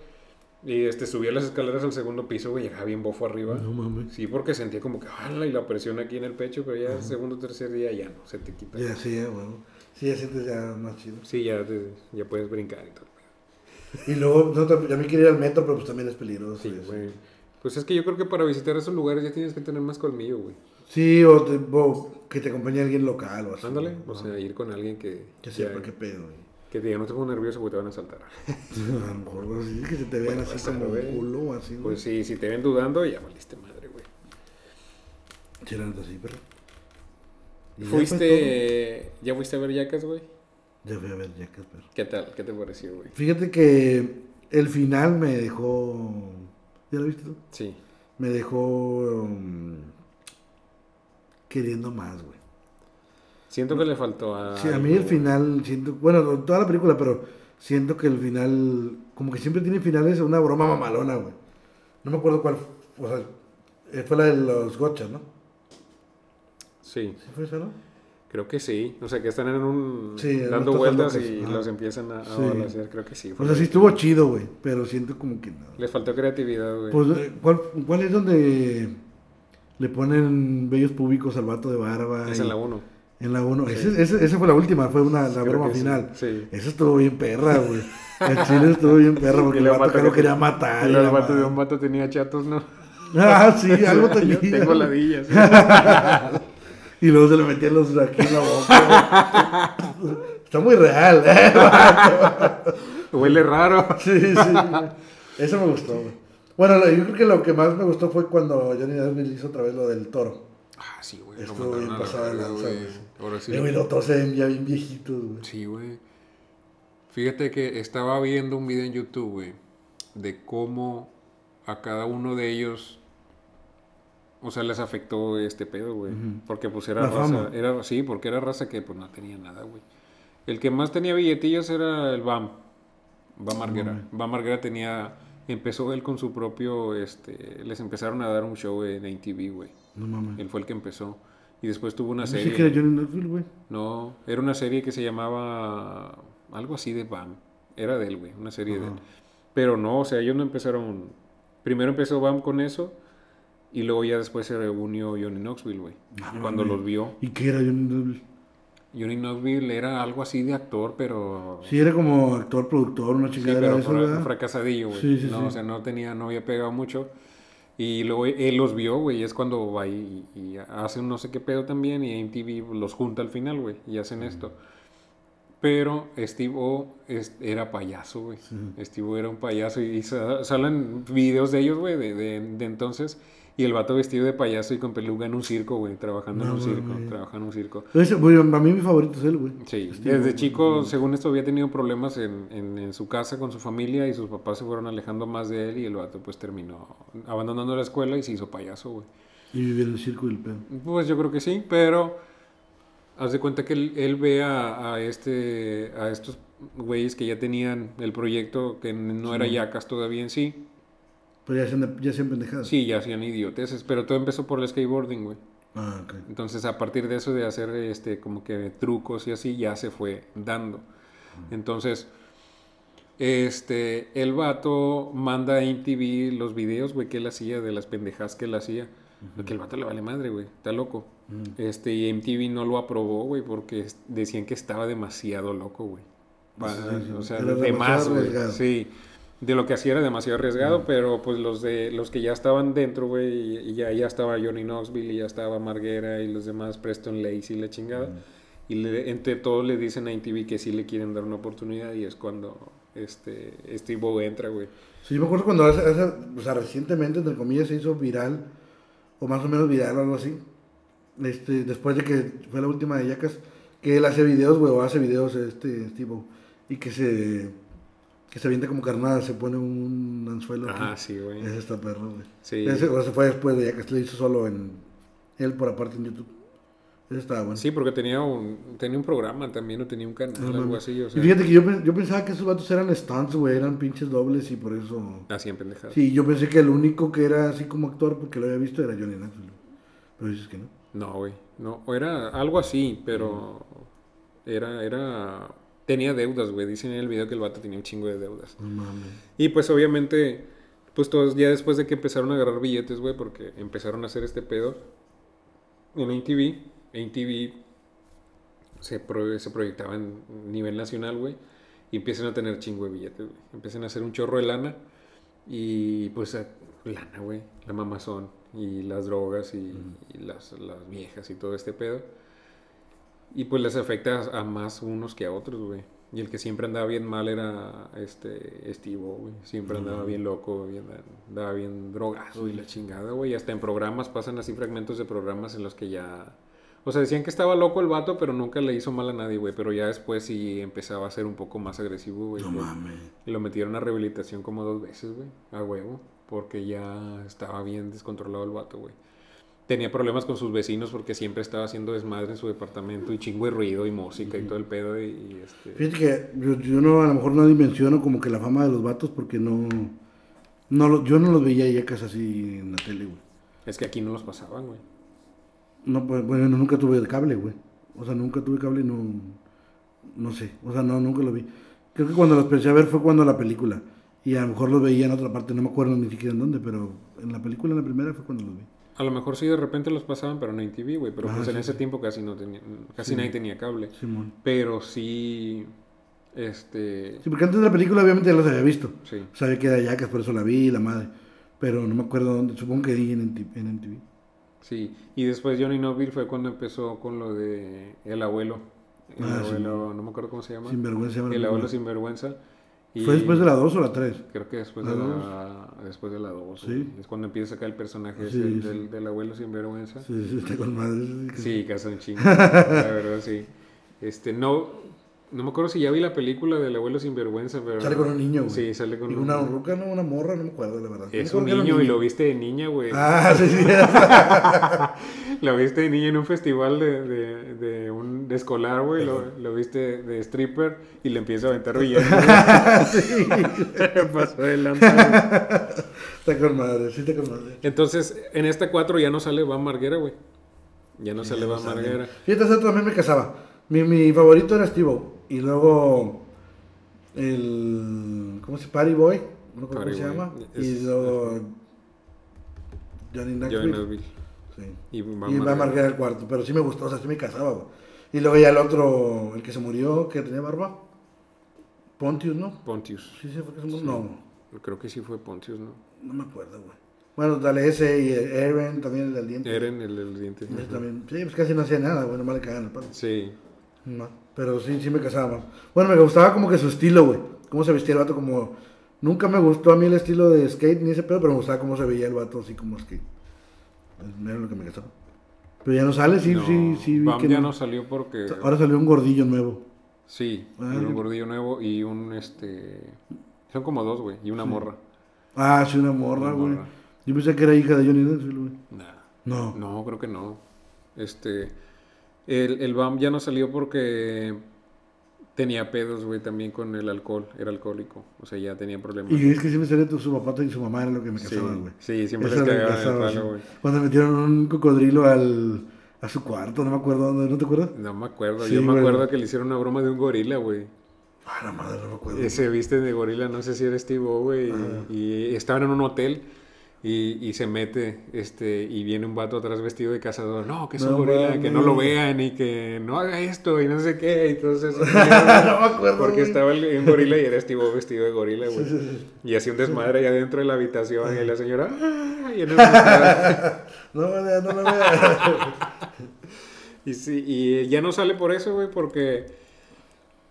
y este, subí las escaleras al segundo piso, güey, llegaba bien bofo arriba. No mames. Sí, porque sentía como que, ¡hala! Y la presión aquí en el pecho, pero ya el segundo tercer día ya no, se te quita. Ya, sí, ya, bueno. Sí, ya sientes ya más chido. Sí, ya, te- ya puedes brincar y todo. Y luego, no, ya me quería ir al metro, pero pues también es peligroso. Sí, güey. Pues es que yo creo que para visitar esos lugares ya tienes que tener más colmillo, güey. Sí, o, te- o que te acompañe alguien local o así. Ándale, ¿no? o sea, ir con alguien que, Que ya- sepa qué pedo. güey. que te diga, no te pongas nervioso porque te van a saltar. a lo mejor, güey, sí, que se te vean así pasar, como un culo o así, güey. Pues sí, si te ven dudando, ya valiste madre, güey. Sí, la neta sí, pero... Y ya ¿Fuiste, ya fuiste a ver Yacas, güey? Ya fui a ver Jackass, pero... ¿Qué tal? ¿Qué te pareció, güey? Fíjate que el final me dejó... ¿Ya lo viste tú? Sí. Me dejó... um, queriendo más, güey. Siento que le faltó a... Sí, a mí el final, siento, bueno, toda la película, pero siento que el final, como que siempre tiene finales una broma mamalona, güey. No me acuerdo cuál, o sea, eh, fue la de los gochas, ¿no? Sí, ¿Sí fue esa, no? Creo que sí. O sea, que están en un... Sí, dando vueltas locas, y ajá. los empiezan a, a Sí. balancear, creo que sí. O sea, sí estuvo chido, güey, pero siento como que no. Le faltó creatividad, güey. Pues, eh, ¿cuál, cuál es donde le ponen bellos públicos al vato de barba? es y- en la 1. En la 1. Esa fue la última, fue una, la Creo broma sí, final. sí. Esa estuvo bien perra, güey. El chile estuvo bien perra porque el vato acá lo que- quería matar. El vato de un vato tenía chatos, ¿no? Ah, sí, algo Yo tenía. tengo ladillas. Y luego se le metían los aquí en la boca. Está muy real, ¿eh? Huele raro. Sí, sí. Eso me gustó, güey. Bueno, yo creo que lo que más me gustó fue cuando Johnny Depp hizo otra vez lo del toro. Ah, sí, güey. Estuvo bien pasado de lanza, güey. güey. Ahora sí. Eh, güey, los toros se ven ya bien viejitos, güey. Sí, güey. Fíjate que estaba viendo un video en YouTube, güey, de cómo a cada uno de ellos, o sea, les afectó este pedo, güey. Porque pues era La raza, fama. era, sí, porque era raza que pues no tenía nada, güey. El que más tenía billetillos era el Bam, Bam Margera. Bam Margera tenía, empezó él con su propio, este, les empezaron a dar un show en ATV, güey. No mames. Él fue el que empezó. Y después tuvo una No serie. que era Johnny Knoxville, güey. No, era una serie que se llamaba algo así de Bam. Era de él, güey, una serie de él. Pero no, o sea, ellos no empezaron. Primero empezó Bam con eso y luego ya después se reunió Johnny Knoxville, güey. Ah, cuando los vio. ¿Y qué era Johnny Knoxville? Johnny Knoxville era algo así de actor, pero. Sí, era como actor, productor, una Sí, chingada pero de eso, fra- fracasadillo, güey. Sí, sí, no, sí. o sea, no tenía, no había pegado mucho. Y luego él los vio, güey, y es cuando va y, y hace un no sé qué pedo también, y MTV los junta al final, güey, y hacen esto. Pero Steve O era payaso, güey. Steve O era un payaso y sa- salen videos de ellos, güey, de, de- de entonces. Y el vato vestido de payaso y con peluca en un circo, güey, trabajando en un circo, trabajando en un circo. Ese, güey, a mí mi favorito es él, güey. Sí, Steve desde chico, según esto, había tenido problemas en, en- en su casa con su familia y sus papás se fueron alejando más de él y el vato pues terminó abandonando la escuela y se hizo payaso, güey. Y vivir en el circo del pedo. Pues yo creo que sí, pero haz de cuenta que él, él ve a, a este, a estos güeyes que ya tenían el proyecto, que no era Yacas todavía en sí, Pero ya hacían, ya hacían pendejadas. sí, ya hacían idioteces, pero todo empezó por el skateboarding, güey. Ah, ok. Entonces, a partir de eso, de hacer este, como que trucos y así, ya se fue dando. Entonces, Este, el vato manda a MTV los videos, güey, que él hacía, de las pendejas que él hacía. Porque el vato le vale madre, güey, está loco. Este, y MTV no lo aprobó, güey, porque decían que estaba demasiado loco, güey. Sí, sí, o sea, de más, güey. Sí. De lo que hacía era demasiado arriesgado, pero pues los de los que ya estaban dentro, güey, y, y ya, ya estaba Johnny Knoxville, y ya estaba Marguera y los demás, Preston Lacey la chingada. Y le- entre todos le dicen a MTV que sí le quieren dar una oportunidad y es cuando este Steve O entra, güey. Sí, yo me acuerdo cuando hace, hace- o sea, recientemente, entre comillas, se hizo viral, o más o menos viral o algo así. Este, después de que fue la última de Yacas, que él hace videos, güey, o hace videos, este, tipo, y que se, que se avienta como carnada, se pone un anzuelo. Ah, sí, güey. Ese está perro, güey. Sí. Ese, o sea, fue después de Yacas, lo hizo solo en, él por aparte en YouTube. Ese estaba bueno. Sí, porque tenía un, tenía un programa también, o tenía un canal, No algo así, o Y fíjate que yo, yo pensaba que esos vatos eran stunts, güey, eran pinches dobles y por eso... hacían pendejadas. Sí, yo pensé que el único que era así como actor porque lo había visto era Johnny Knoxville. Pero dices que no. No, güey. No, o era algo así, pero era, era, tenía deudas, güey. Dicen en el video que el vato tenía un chingo de deudas. No mames. Y pues obviamente, pues todos ya después de que empezaron a agarrar billetes, güey, porque empezaron a hacer este pedo en ATV, ATV se, pro- se proyectaba en nivel nacional, güey, y empiezan a tener chingo de billetes, güey. Empiezan a hacer un chorro de lana y pues a- lana, güey, la mamazón y las drogas y, y las, las viejas y todo este pedo. Y pues les afecta a, más unos que a otros, güey. Y el que siempre andaba bien mal era este Estivo, güey. Siempre andaba bien loco, bien, andaba bien drogado y la chingada, güey. Hasta en programas pasan así fragmentos de programas en los que ya... O sea, decían que estaba loco el vato, pero nunca le hizo mal a nadie, güey. Pero ya después sí empezaba a ser un poco más agresivo, güey. No mames. y lo metieron a rehabilitación como dos veces, güey. A huevo. Porque ya estaba bien descontrolado el vato, güey. Tenía problemas con sus vecinos porque siempre estaba haciendo desmadre en su departamento y chingo de ruido y música y todo el pedo. Y, y, este... Fíjate que yo, yo no, a lo mejor no dimensiono como que la fama de los vatos porque no. no lo- yo no los veía Yacas así en la tele, güey. Es que aquí no los pasaban, güey. No, pues, bueno, nunca tuve el cable, güey. O sea, nunca tuve cable y no. No sé. O sea, no, nunca lo vi. Creo que cuando los empecé a ver fue cuando la película. Y a lo mejor los veía en otra parte, no me acuerdo ni siquiera en dónde, pero en la película, en la primera, fue cuando los vi. A lo mejor sí de repente los pasaban, pero no en TV, güey. Pero Ah, pues en ese sí. tiempo casi no tenía, casi Sí. nadie tenía cable. Simón. Pero sí, este, Sí, porque antes de la película obviamente ya los había visto. sí. Sabía que era Yacas, por eso la vi, la madre. Pero no me acuerdo dónde, supongo que vi en, en MTV. Sí, y después Johnny Knoxville fue cuando empezó con lo de El Abuelo. El Ah, abuelo, no me acuerdo cómo se llama. Sin vergüenza. se llama la El Abuelo película. Y ¿Fue después de la 2 o la 3? Creo que después ¿La de la, después de la 2. Sí. Es cuando empieza acá el personaje Sí, ese sí. del, del abuelo sin vergüenza. Sí, sí, está con madre. Sí, casa un chingo. la verdad, sí. Este, no, no me acuerdo si ya vi la película del abuelo sin vergüenza, pero... Sale con un niño, güey. Sí, sale con Y un una ruca, no, una morra, no me acuerdo, la verdad. Es un niño y lo viste de niña, güey. Ah, sí, sí. Lo viste de niña en un festival de, de, de un de escolar, güey. Lo, lo viste de stripper y le empieza a aventar billetes. sí. Pasó güey. Está con madre, sí está con madre. Entonces, en esta 4 ya no sale Van Marguera, güey. Ya no sale Ya no Van sale. Marguera. Fíjate, ese también me casaba. Mi, mi favorito era Steve Y luego el. ¿Cómo se llama? Party Boy. No Party cómo se Boy. llama. Es- y luego. Johnny Johnny Knoxville. Sí. Y va a marcar el cuarto. Pero sí me gustó, o sea, sí me casaba, güey. Y luego ya el otro, el que se murió, que tenía barba. Pontius, ¿no? Pontius. Sí, sí, fue que se murió. No, Creo que sí fue Pontius, ¿no? no me acuerdo, güey. Bueno, dale ese y Eren también el del diente. Eren, el del diente. Ese también. Sí, pues casi no hacía nada, güey, nomás le cagaban el palo. Sí. No, pero sí, sí me casaba más. Bueno, me gustaba como que su estilo, güey. Cómo se vestía el vato como... Nunca me gustó a mí el estilo de skate ni ese pedo, pero me gustaba cómo se veía el vato así como skate. Era lo que me casaba. Pero ya no sale, sí, No, sí, sí. vi que ya no. no salió porque... Ahora salió un gordillo nuevo. Sí, Ah, un gordillo nuevo y un, este... Son como dos, güey, y una morra. Ah, sí, una morra, güey. Yo pensé que era hija de Johnny Knoxville, güey. Nah. No. No, creo que no. Este... El, el BAM ya no salió porque tenía pedos, güey, también con el alcohol. Era alcohólico. O sea, ya tenía problemas. Y es que siempre salía tu- su papá y su mamá era lo que me Sí, casaba, güey. sí, siempre les cagaban el palo, güey. Cuando metieron un cocodrilo al, a su cuarto, no me acuerdo dónde, ¿no te acuerdas? No me acuerdo. Sí, Yo me acuerdo que le hicieron una broma de un gorila, güey. Ah, la madre, no me acuerdo. Se viste de gorila, no sé si era Steve O, güey. Y estaban en un hotel y, y se mete, este, y viene un vato atrás vestido de cazador. No, que es un No gorila, que no lo vean y que no haga esto y no sé qué. Entonces, no me acuerdo. porque estaba el, un gorila y era O vestido de gorila, güey. Y hacía un desmadre allá dentro de la habitación y la señora, ¡ah! Y, en el. No no me veas. y, sí, y ya no sale por eso, güey, porque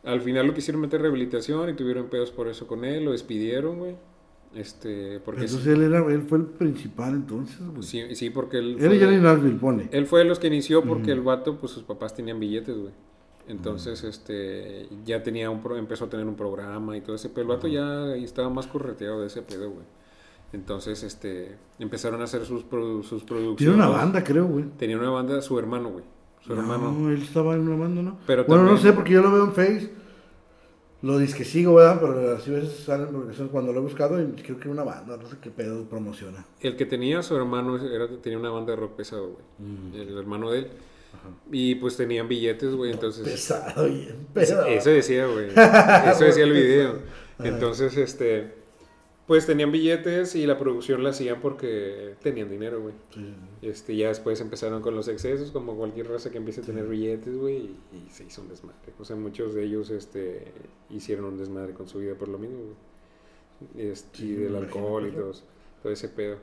al final lo quisieron meter rehabilitación y tuvieron pedos por eso con él, lo despidieron, güey. Este, porque Entonces él, era, él fue el principal entonces, güey. sí, sí, porque él Él fue, y Johnny Knoxville, pone. él fue de los que inició porque el vato, pues sus papás tenían billetes, güey. Entonces, este, ya tenía un pro- empezó a tener un programa y todo ese pedo. El vato ya estaba más correteado de ese pedo, güey. Entonces, este, empezaron a hacer sus, produ- sus producciones. Tiene una banda, creo, güey. Tenía una banda, su hermano, güey. Su hermano. No, él estaba en una banda, ¿no? Pero bueno, no sé, porque yo lo veo en Face. Lo dice que sigo, ¿verdad? Pero así a veces salen porque son cuando lo he buscado y creo que una banda, no sé qué pedo promociona. El que tenía su hermano era, tenía una banda de rock pesado, güey. El hermano de él. Y pues tenían billetes, güey. Entonces. Pesado, bien Eso, pesado. eso decía, güey. Eso decía el video. Ajá. Entonces, este. Pues tenían billetes y la producción la hacían porque tenían dinero, güey. Sí. Este, ya después empezaron con los excesos, como cualquier raza que empiece a tener billetes, güey, y, y se hizo un desmadre. O sea, muchos de ellos este, hicieron un desmadre con su vida por lo mismo, güey. Este, Sí, y del alcohol y todo, todo ese pedo.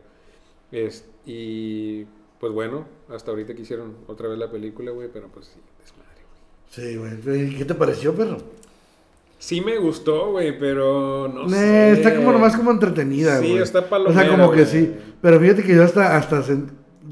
Es, y pues bueno, hasta ahorita que hicieron otra vez la película, güey, pero pues sí, desmadre, güey. Sí, güey. ¿Y ¿Qué te pareció, perro? Sí me gustó, güey, pero no Eh, sé. Está como nomás como entretenida, Sí, güey. está O palomera, sea, como que güey. sí. Pero fíjate que yo hasta, hasta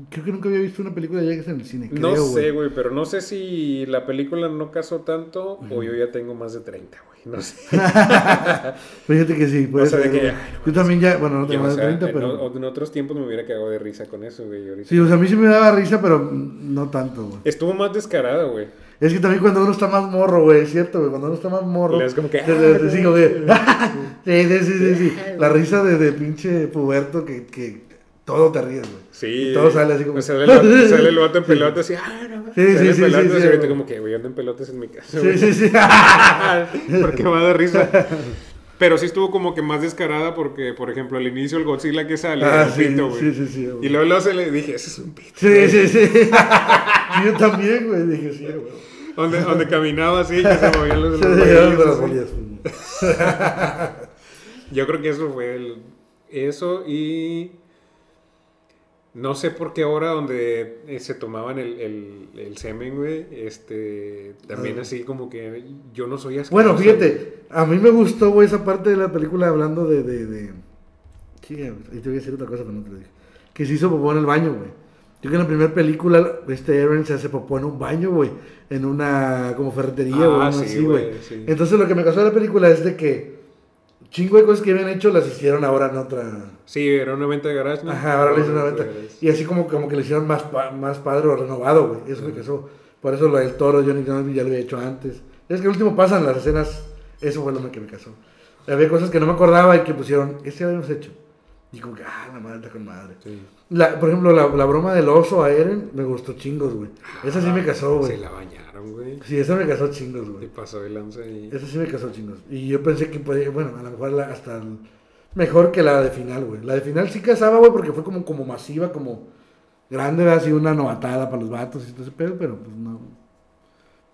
creo que nunca había visto una película de Jax en el cine. No sé, güey, pero no sé si la película no casó tanto o yo ya tengo más de 30, güey. No sé. Fíjate que sí, puede O sea, de que, güey. ay, no Yo también ya, bueno, no tengo o más de sea, 30, en, pero... o- en otros tiempos me hubiera cagado de risa con eso, güey. Sí, o sea, a mí sí me daba risa, pero no tanto, güey. Estuvo más descarada, güey. Es que también cuando uno está más morro, güey, es cierto, güey. Cuando uno está más morro. Das como que, te- te- te sigo, güey. sí, sí, sí, sí, sí. La risa de, de pinche puberto que, que todo te ríes, güey. Sí. Y todo sale así como- O sea, sale el vato, sale el vato en pelotas así, ah, no. Sí, sale sí, en sí, pelotas sí, y sí, ahorita como que, güey, ando en pelotas en mi casa. Sí, güey. sí, sí. porque va a dar risa. Pero sí estuvo como que más descarada porque, por ejemplo, al inicio el Godzilla que sale Ah, era un sí, pito, güey. sí, sí, sí, güey. Y luego, luego se le dije, ese es un pito. Sí, sí, sí. Sí, Yo también, güey. Dije, sí, güey. Donde, donde caminaba así, que se movían los, Se los bolillas. Yo creo que eso fue el, eso y no sé por qué ahora donde eh, se tomaban el, el, el semen, güey, este, también Ah. así como que yo no soy asqueroso. Bueno, fíjate, a mí me gustó, güey, esa parte de la película hablando de. de, de... Sí, y te voy a decir otra cosa, pero no te lo dije. Que se hizo popó en el baño, güey. Yo que en la primera película, este Aaron se hace popó en un baño, güey. En una como ferretería, Ah, güey, algo sí, así, güey. sí. Entonces lo que me causó de la película es de que chingo de cosas que habían hecho las hicieron ahora en otra. Sí, era una venta de garage, ¿no? Ajá, ahora le hicieron una venta. Y así como, como que le hicieron más, pa- más padre o renovado, güey. Eso me casó. Por eso lo del toro, Johnny Knoxville ya lo había hecho antes. Es que al último pasan las escenas. Eso fue lo que me casó. Había cosas que no me acordaba y que pusieron. Este lo habíamos hecho. Y como que, ah, la madre está con madre. Sí. La, por ejemplo, la, la broma del oso a Eren me gustó chingos, güey. Esa sí me casó, güey. Se la bañaron, güey. Sí, esa me casó chingos, Y güey. pasó de lanza y... Esa sí me casó chingos. Y yo pensé que podía, bueno, a lo mejor la- hasta el- mejor que la de final, güey. La de final sí casaba, güey, porque fue como, como masiva, como grande, así una novatada para los vatos y todo ese pedo, pero pues no.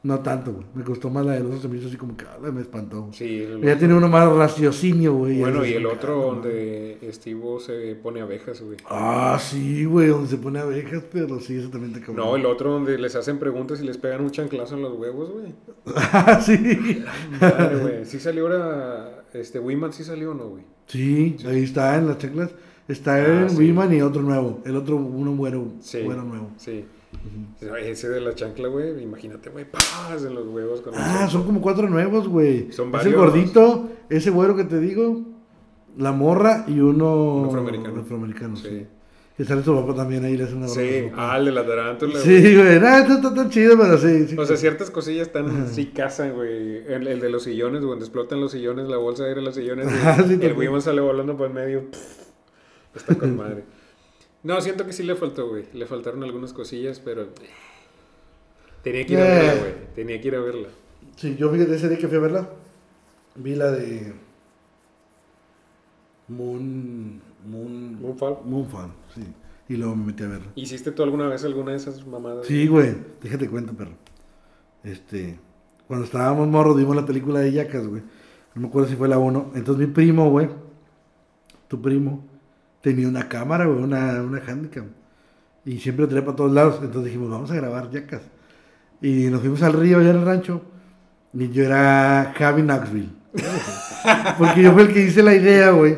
No tanto, güey. Me gustó más la de los osos, se me hizo así como que, ah, me espantó. Sí, el- Ya tiene uno más raciocinio, güey. Bueno, y el otro donde Steve se pone abejas, güey. Ah, sí, güey, donde se pone abejas, pero sí, eso también te cabrón. No, el otro donde les hacen preguntas y les pegan un chanclazo en los huevos, güey. Ah, sí. Madre, güey. Sí salió ahora, este, Wiman sí salió o no, güey. Sí, ahí está en las chaclas. Está Ah, el sí. Wiman y otro nuevo. El otro, uno Sí. güero nuevo. Sí. Ese de la chancla, güey, imagínate, güey, paz en los huevos con Ah, son como cuatro nuevos, güey. Son varios. el gordito, ese güero que te digo, la morra y uno Un afroamericano. afroamericano, sí. Sí. Que sale su papá también ahí, le hace una broma Sí, ah, el de la tarántula, güey. Sí, güey, no, está, está tan chido, pero sí. sí. O sea, ciertas cosillas tan sí casan, güey. El, el de los sillones, donde explotan los sillones, la bolsa de aire de los sillones. güey. Ah, sí, el. Wiman sale volando por el medio. pff, está con madre. No, siento que sí le faltó, güey. Le faltaron algunas cosillas, pero. eh, Tenía que ir a Eh. verla, güey. Tenía que ir a verla. Sí, yo fíjate ese día que fui a verla. Vi la de. Moon. Moon. Moonfall. Moonfall, sí. Y luego me metí a ver. ¿Hiciste tú alguna vez alguna de esas mamadas? Sí, güey. Déjate cuento, perro. Este. Cuando estábamos morros, vimos la película de Yacas, güey. No me acuerdo si fue la 1. Entonces mi primo, güey. Tu primo. Tenía una cámara, güey. Una, una handicam. Y siempre tenía para todos lados. Entonces dijimos, vamos a grabar Yacas. Y nos fuimos al río, allá en el rancho. Y yo era Javi Knoxville. Porque yo fui el que hice la idea, güey.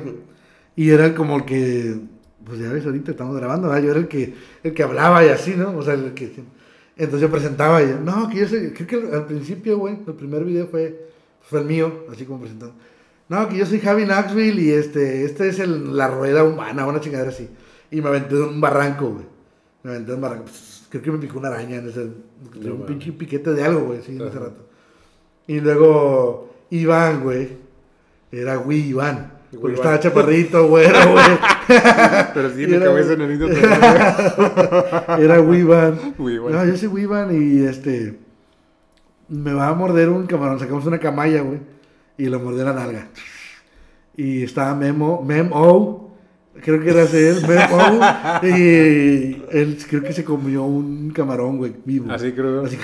Y era como el que, pues ya ves, ahorita estamos grabando, ¿verdad? Yo era el que, el que hablaba y así, ¿no? O sea, el que... Entonces yo presentaba y yo, no, que yo soy, creo que al principio, güey, el primer video fue, fue el mío, así como presentando. No, que yo soy Javi Knoxville y este, este es el, la rueda humana, una chingadera así. Y me aventé de un barranco, güey. Me aventé de un barranco. Pss, creo que me picó una araña en ese, No, un pinche piquete de algo, güey, sí, en ese rato. Y luego Iván, güey, era Wii Iván. Porque estaba chaparrito, güero, güey. Pero la era- cabeza nenito también. Era Weevan. Weevan. No, yo soy Weevan y este. Me va a morder un camarón. Sacamos una camaya, güey. Y lo mordió la nalga. Y estaba Memo, Memo. Creo que era él, Memo. Y él creo que se comió un camarón, güey, vivo. Así creo. Así,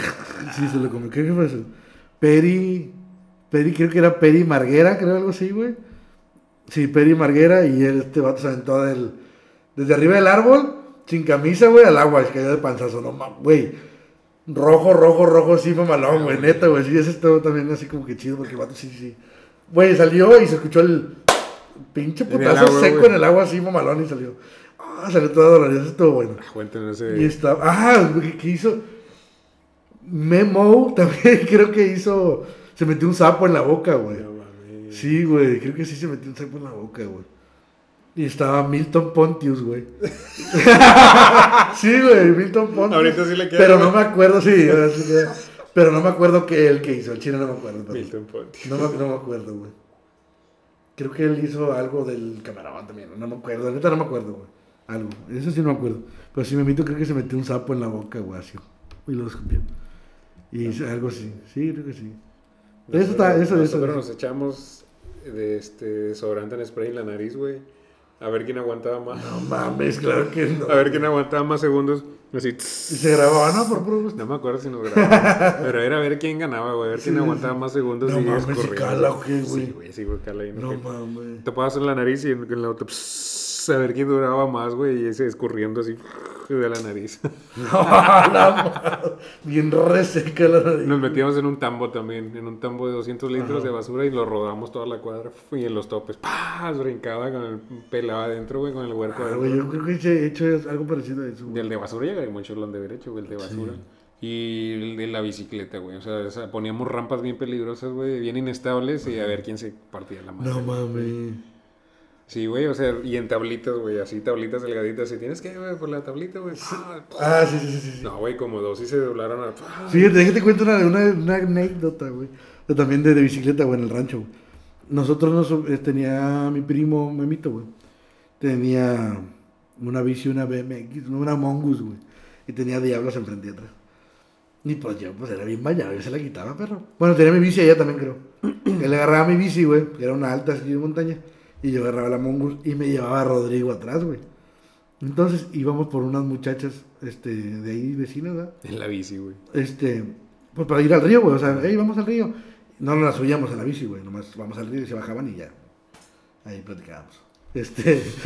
sí, se lo comió. Creo que fue eso. Peri. Peri, creo que era Peri Marguera, creo algo así, güey. Sí, Peri Marguera y él, este vato se aventó del, desde arriba del árbol, sin camisa, güey, al agua, se cayó de panzazo, no mames, güey. Rojo, rojo, rojo, sí, mamalón, güey, neta, güey. Sí, ese estuvo también así como que chido, porque el vato sí, sí. Güey, salió y se escuchó el pinche putazo agua, seco güey. en el agua, así, mamalón, y salió. Ah, salió todo dolorido, eso estuvo bueno. Cuéntenos Y ese. está. Ah, ¿qué, qué hizo? Memo también creo que hizo. Se metió un sapo en la boca, güey. No. Sí, güey, creo que sí se metió un sapo en la boca, güey. Y estaba Milton Pontius, güey. sí, güey, Milton Pontius. Ahorita sí le queda, Pero no me acuerdo, sí, Pero no me acuerdo que él que hizo. El chino no me acuerdo. pero- Milton Ponti. No me, no me acuerdo, güey. Creo que él hizo algo del camarón también. No me acuerdo, neta no me acuerdo, güey. Algo. Eso sí no me acuerdo. Pero sí, Memito creo que se metió un sapo en la boca, güey, así. Y lo escupió. Y sí, algo así. Sí, creo que sí. Eso está, eso, eso. Nosotros nos echamos de este desodorante en spray en la nariz, güey. A ver quién aguantaba más. No mames, claro que no. A ver quién aguantaba más segundos. Así. Y se grababa, ¿no? Por puro. No me acuerdo si nos grababa. Pero era a ver quién ganaba, güey. A ver quién Sí, aguantaba más segundos No y mames, si cala, ¿o qué, güey? Sí, güey, sí, güey, cala. y No que- mames. Te pasas en la nariz y en, en la otra. pss, a ver quién duraba más, güey. Y ese escurriendo así de la nariz. Bien reseca la nariz. Nos metíamos en un tambo también, en un tambo de 200 litros de basura y lo rodamos toda la cuadra. Y en los topes, ¡pah! Brincaba con el pelado adentro, güey, con el huerco Ah, adentro. güey, yo creo que he hecho algo parecido a eso. güey. Del de basura ya hay muchos lo han de haber hecho, güey, el de basura. Y el de la bicicleta, güey. O sea, o sea, poníamos rampas bien peligrosas, güey, bien inestables y a ver quién se partía la madre. No mames. Sí, güey, o sea, y en tablitas, güey, así tablitas delgaditas. Si tienes que, güey, por la tablita, güey. Ah, sí, sí, sí, sí. sí. No, güey, como dos y se doblaron a. Fíjate, déjate cuento una, una, una anécdota, güey. También de, de bicicleta, güey, en el rancho, güey. Nosotros nos, eh, tenía mi primo Memito, güey. Tenía una bici, una BMX, una Mongus, güey. Y tenía diablos enfrente y atrás. Y pues yo, pues era bien bañado, yo se la quitaba, perro. Bueno, tenía mi bici allá también, creo. Él agarraba mi bici, güey, que era una alta así de montaña. Y yo agarraba la Mongus y me llevaba a Rodrigo atrás, güey. Entonces íbamos por unas muchachas, este, de ahí vecinas, ¿verdad? En la bici, güey. este, pues para ir al río, güey, o sea, hey, vamos al río. No nos la subíamos en la bici, güey, nomás vamos al río y se bajaban y ya. Ahí platicábamos. Este,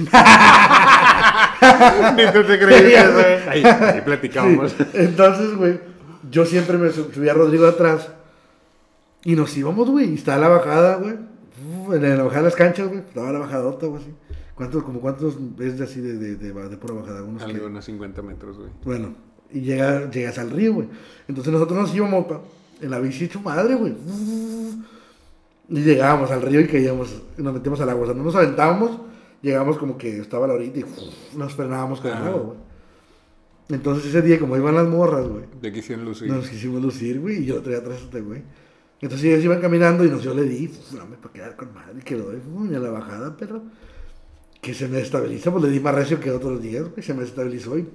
Ni tú te creías, güey. Ahí, ahí platicábamos. sí, entonces, güey, yo siempre me sub- subía a Rodrigo atrás y nos íbamos, güey, y estaba la bajada, güey, en la bajada de las canchas, güey, estaba la bajadota, güey, así. ¿Cuántos, como cuántos es de así de, de, de, de pura bajada? Unos que- Algo, unos 50 metros, güey. Bueno, y llega, llegas al río, güey. Entonces nosotros nos íbamos pa, en la bici hecho madre, güey. Y llegábamos al río y caíamos, y nos metíamos al agua. O sea, no nos aventábamos, llegábamos como que estaba la orilla y nos frenábamos con el agua, güey. Entonces ese día, como iban las morras, güey, De aquí hicieron lucir. nos quisimos lucir, güey, y yo traía atrás este güey. Entonces ellos iban caminando y yo le di, dame para quedar con madre, que lo doy, a la bajada, perro. Que se me estabiliza, pues le di más recio que otros días, güey, se me estabilizó y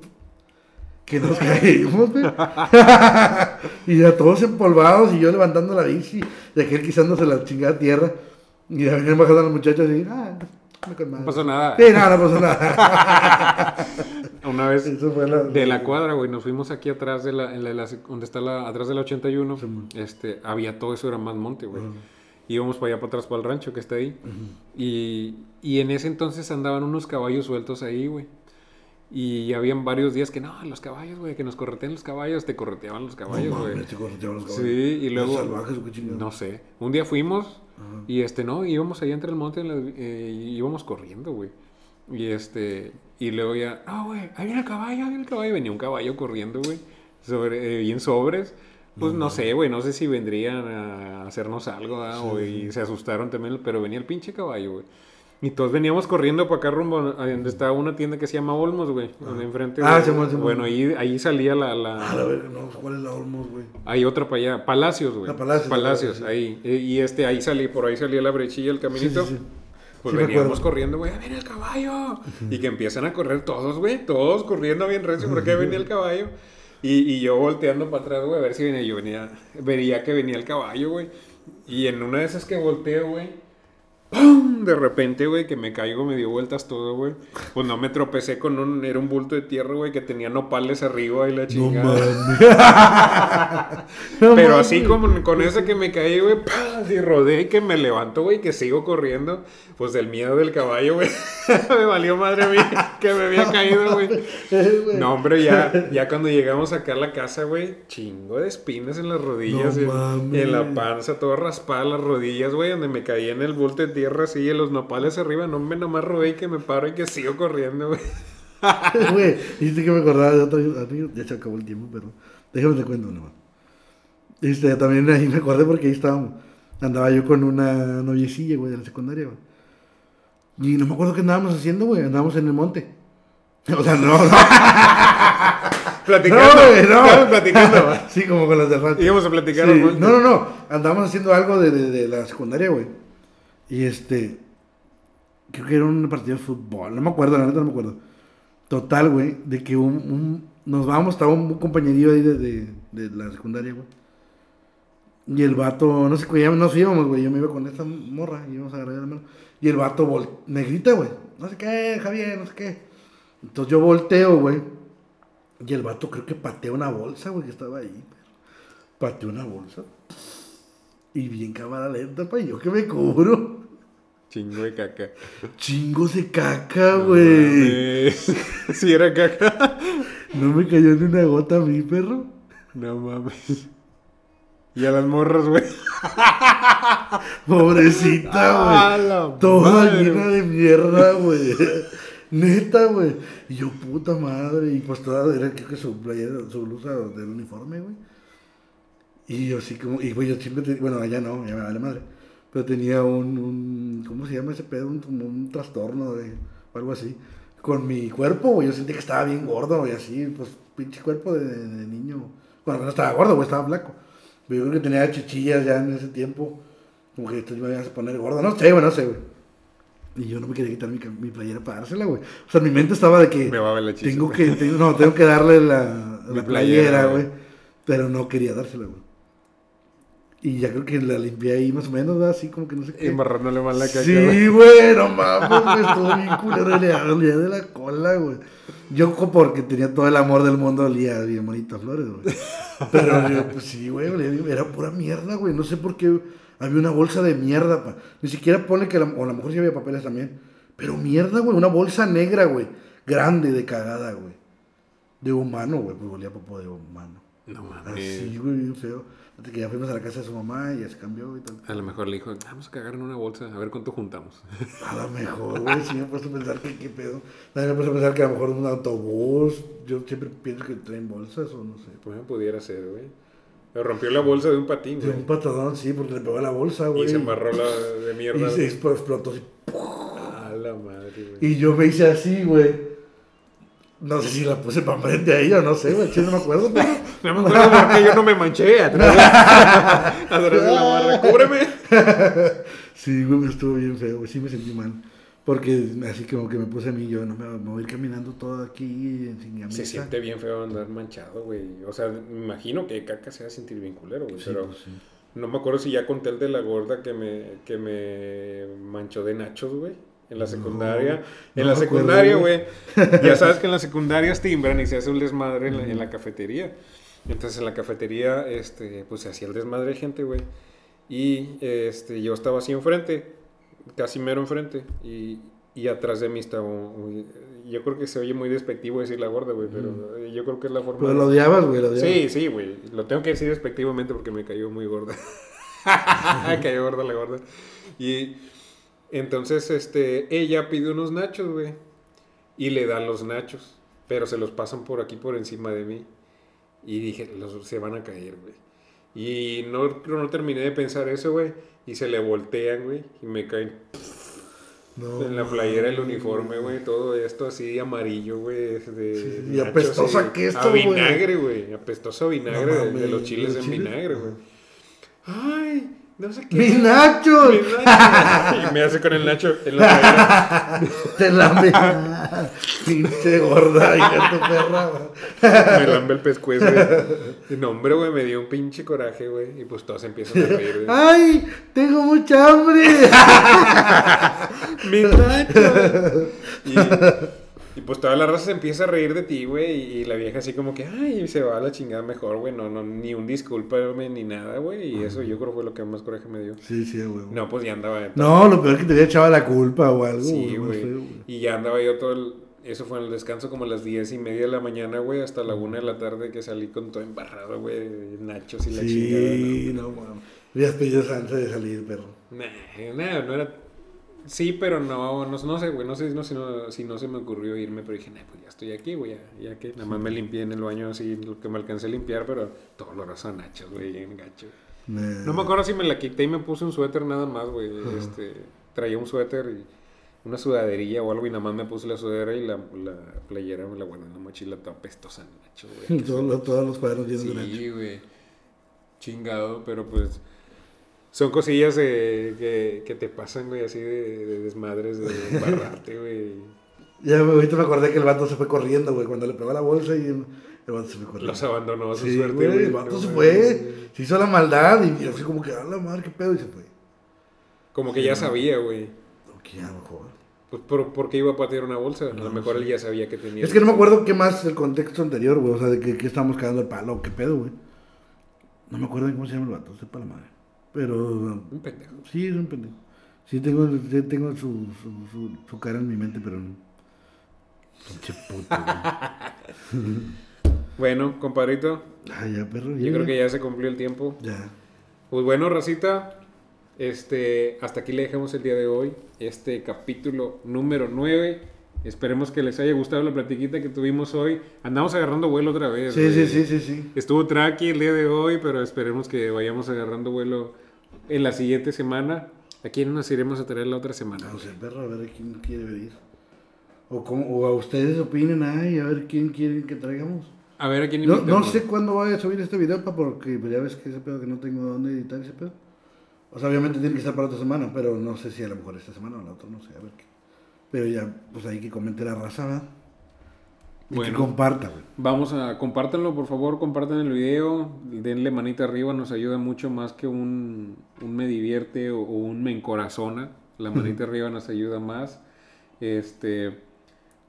que nos caímos, güey. y ya todos empolvados y yo levantando la bici y aquel quisándose la chingada tierra. Y ya venían bajando los muchachos y, ah, no pasó nada. Sí, no, no pasó nada. Una vez de la cuadra, güey, nos fuimos aquí atrás de la, en la, donde está la, atrás de la 81. este, había todo eso, era más monte, güey. Íbamos para allá, para atrás, para el rancho que está ahí. y, y en ese entonces andaban unos caballos sueltos ahí, güey. Y habían varios días que no, los caballos, güey, que nos corretean los caballos, te correteaban los caballos, güey. No, correteaban los caballos. Sí, y luego. salvajes No sé. Un día fuimos y este, no, íbamos allá entre el monte eh, y íbamos corriendo, güey. Y este, y luego ya, no, güey, ahí viene el caballo, ahí viene el caballo. Venía un caballo corriendo, güey, sobre, eh, bien sobres. Pues no, sé, güey, no sé si vendrían a hacernos algo, ¿ah? y se asustaron también, pero venía el pinche caballo, güey. Y todos veníamos corriendo para acá rumbo a donde está una tienda que se llama Olmos, güey. Donde enfrente. Ah, se Bueno, ahí, ahí salía la. la... Ah, la ver, no, ¿cuál es la Olmos, güey? Hay otra para allá. Palacios, güey. Palacios. Palacios, ahí. Y este, ahí salí, por ahí salía la brechilla, el caminito. Sí, pues veníamos corriendo, güey, ¡viene el caballo! Y que empiezan a correr todos, güey, todos corriendo bien recio, porque venía el caballo. Y, y yo volteando para atrás, güey, a ver si venía. Yo venía, vería que venía el caballo, güey. Y en una de esas que volteo, güey, ¡Pum! De repente, güey, que me caigo, me dio vueltas todo, güey. Pues no me tropecé con un. Era un bulto de tierra, güey, que tenía nopales arriba y la chingada. Pero así como con ese que me caí, güey, y rodé y que me levanto, güey, que sigo corriendo. Pues del miedo del caballo, güey. me valió madre mía que me había caído, güey. no, hombre, ya, ya cuando llegamos acá a la casa, güey, chingo de espinas en las rodillas. en, la panza, todo raspada las rodillas, güey, donde me caí en el bulto de tierra así, en los nopales arriba, no me nomás robé y que me paro y que sigo corriendo, güey. Güey, dijiste que me acordaba de otro, ya se acabó el tiempo, pero déjame te cuento nomás. Este, también ahí me acordé porque ahí estábamos. Andaba yo con una noviecilla, güey, de la secundaria, güey. Y no me acuerdo qué andábamos haciendo, güey. Andábamos en el monte. O sea, no, no. platicando. No, güey, no. platicando. sí, como con las de falta. Íbamos a platicar. Sí. No, no, no. Andábamos haciendo algo de, de, de la secundaria, güey. Y este. Creo que era un partido de fútbol. No me acuerdo, la neta no me acuerdo. Total, güey. De que un, nos vamos, estaba un compañerillo ahí de, de, la secundaria, güey. Y el vato, no sé, ya nos íbamos, güey. Yo me iba con esta morra y íbamos a agarrar la mano. Y el vato me grita, güey. No sé qué, Javier, no sé qué. Entonces yo volteo, güey. Y el vato creo que pateó una bolsa, güey, que estaba ahí. Pateó una bolsa. Y bien cámara lenta, pa, yo que me cubro. Chingo de caca. Chingos de caca, güey. si era caca. No me cayó ni una gota a mí, perro. No mames. Y a las morras, güey. Pobrecita, güey. Toda llena de mierda, güey. Neta, güey. Y yo, puta madre. Y pues toda era creo que su playera, su blusa del uniforme, güey. Y yo así como, y güey, yo siempre, bueno, allá no, ya me vale madre. Pero tenía un, un ¿cómo se llama ese pedo? Un, un trastorno de, o algo así. Con mi cuerpo, güey, yo sentí que estaba bien gordo, y así, pues, pinche cuerpo de, de niño. Bueno, no estaba gordo, güey, estaba flaco. Pero yo creo que tenía chichillas ya en ese tiempo. Como que esto me iba a poner gordo. No sé, güey, no sé, güey. Y yo no me quería quitar mi, mi playera para dársela, güey. O sea, mi mente estaba de que. Me va a ver la chicha, tengo que, no, tengo que darle la, la playera, güey. Pero no quería dársela, güey. Y ya creo que la limpié ahí más o menos, ¿verdad? Así como que no sé qué. Embarrándole mal la caca. Sí, güey, no mames, güey. Estuvo bien culero. Le de la cola, güey. Yo porque tenía todo el amor del mundo, olía bien bonita flores, güey. Pero yo, pues sí, güey, era pura mierda, güey. No sé por qué había una bolsa de mierda, pa. Ni siquiera pone que, la, o a lo mejor sí había papeles también. Pero mierda, güey, una bolsa negra, güey. Grande, de cagada, güey. De humano, güey, pues olía popo de humano. No mames. Así, güey, bien feo. Hasta que ya fuimos a la casa de su mamá y ya se cambió y tal. A lo mejor le dijo, vamos a cagar en una bolsa, a ver cuánto juntamos. A lo mejor, güey, sí me he puesto a pensar que qué pedo. Me he puesto a pensar que a lo mejor un autobús, yo siempre pienso que traen bolsas o no sé. Pues pudiera ser, güey. Pero rompió la bolsa de un patín, güey. De un patadón, sí, porque le pegó la bolsa, güey. Y se embarró la de mierda. Y se explotó así. A la madre, güey. Y yo me hice así, güey. No sé si la puse para frente a ella, no sé, güey, no me acuerdo. Pero... no me acuerdo porque yo no me manché atrás, atrás de la barra. ¡Cúbreme! sí, güey, estuvo bien feo, güey, sí me sentí mal. Porque así como que me puse a mí, yo no me, me voy a ir caminando todo aquí sin camisa. Se siente bien feo andar manchado, güey. O sea, me imagino que caca se va a sentir bien culero, güey. Sí, pero pues sí. no me acuerdo si ya conté el de la gorda que me, que me manchó de nachos, güey. En la secundaria. no en la secundaria, güey. Ya sabes que en las secundarias timbran y se hace un desmadre en la, en la cafetería. Entonces en la cafetería, este, pues se hacía el desmadre de gente, güey. Y este, yo estaba así enfrente, casi mero enfrente. Y, y atrás de mí estaba un- Yo creo que se oye muy despectivo decir la gorda, güey, pero yo creo que es la forma. Pero lo odiabas, güey, lo odiabas. Sí, sí, güey. Lo tengo que decir despectivamente porque me cayó muy gorda. cayó gorda la gorda. Y entonces, este, ella pide unos nachos, güey. Y le dan los nachos. Pero se los pasan por aquí, por encima de mí. Y dije, los, se van a caer, güey. Y no, no terminé de pensar eso, güey. Y se le voltean, güey. Y me caen No, en la playera, el uniforme, güey. Todo esto así amarillo, güey. Sí, y apestosa sí. que esto, A güey. vinagre, güey. Apestoso a vinagre No de- los chiles ¿los en vinagre, güey. Ay, no sé qué. ¡Mis nachos! Mis nachos. Y me hace con el nacho en la Te la Pinche gorda, hija tu perra. Me lambe el pescuezo, güey. Y No, hombre, güey, me dio un pinche coraje, güey. Y pues todos empiezan a reír, güey. ¡Ay! ¡Tengo mucha hambre! ¡Mis nachos! Y pues toda la raza se empieza a reír de ti, güey. Y la vieja así como que, ay, se va a la chingada mejor, güey. No, no, ni un discúlpame ni nada, güey. Y eso yo creo fue lo que más coraje me dio. Sí, sí, güey. No, pues ya andaba. No, lo peor es que te había echado la culpa o algo. Sí, no güey. Y ya andaba yo todo el... Eso fue en el descanso como a las diez y media de la mañana, güey, hasta la una de la tarde que salí con todo embarrado, güey, nachos y la chingada. Sí, no, mames. Habías pedido antes de salir, perro. No, nah, no era... Sí, pero no, no, no sé, güey, no sé no, si, no, si no se me ocurrió irme, pero dije, nah, pues ya estoy aquí, güey, ya, ya que nada más me limpié en el baño así, lo que me alcancé a limpiar, pero todo lo a nachos, güey, bien gacho. Nah. No me acuerdo si me la quité y me puse un suéter nada más, güey. Este, traía un suéter y una sudaderilla o algo y nada más me puse la sudadera y la, la playera me la guardé en la mochila toda pestosa, Nacho, güey. Todos, los- todos los cuadernos llenos de nacho. Sí, güey. Chingado, pero pues son cosillas eh, que, que te pasan, güey, así de, de desmadres, de embarrarte, güey. Ya me- ahorita me acordé que el vato se fue corriendo, güey. Cuando le pegó la bolsa y el, el vato se fue corriendo. Los abandonó a su Sí, suerte, güey, güey. el vato No se fue. güey. Se hizo la maldad y así como que, a la madre, qué pedo, y se fue. Como que ya sabía, güey. Ok, a lo mejor. Pues, ¿por, por qué iba a patear una bolsa? A lo mejor él ya sabía que tenía. Es que no me acuerdo qué más el contexto anterior, güey. O sea, de que, que estábamos cagando el palo, qué pedo, güey. No me acuerdo de cómo se llama el vato, sepa la madre. Pero Un pendejo. sí, es un pendejo. Sí, tengo, tengo su, su, su, su cara en mi mente, pero no. Pinche puto. Bueno, compadrito, Ay, ya, perro. yo creo que ya se cumplió el tiempo. Ya. Pues bueno, racita, este, hasta aquí le dejamos el día de hoy, este capítulo número 9. Esperemos que les haya gustado la platiquita que tuvimos hoy. Andamos agarrando vuelo otra vez. Sí, sí, sí, sí, sí. Estuvo traqui el día de hoy, pero esperemos que vayamos agarrando vuelo en la siguiente semana. ¿A quién nos iremos a traer la otra semana? No sé, perro, a ver quién quiere venir. O, cómo, o a ustedes opinen, ay, a ver quién quieren que traigamos. A ver a quién No, invitamos. no sé cuándo vaya a subir este video, pa, porque pues, ya ves que ese pedo que no tengo dónde editar ese pedo. O sea, obviamente tiene que estar para otra semana, pero no sé si a lo mejor esta semana o la otra, no sé, a ver qué. Pero ya, pues ahí que comente la raza, ¿verdad? Y Bueno. que comparta, güey. Vamos a compártanlo, por favor, compartan el video, denle manita arriba, nos ayuda mucho más que un, un me divierte o, o un me encorazona. La manita arriba nos ayuda más. Este,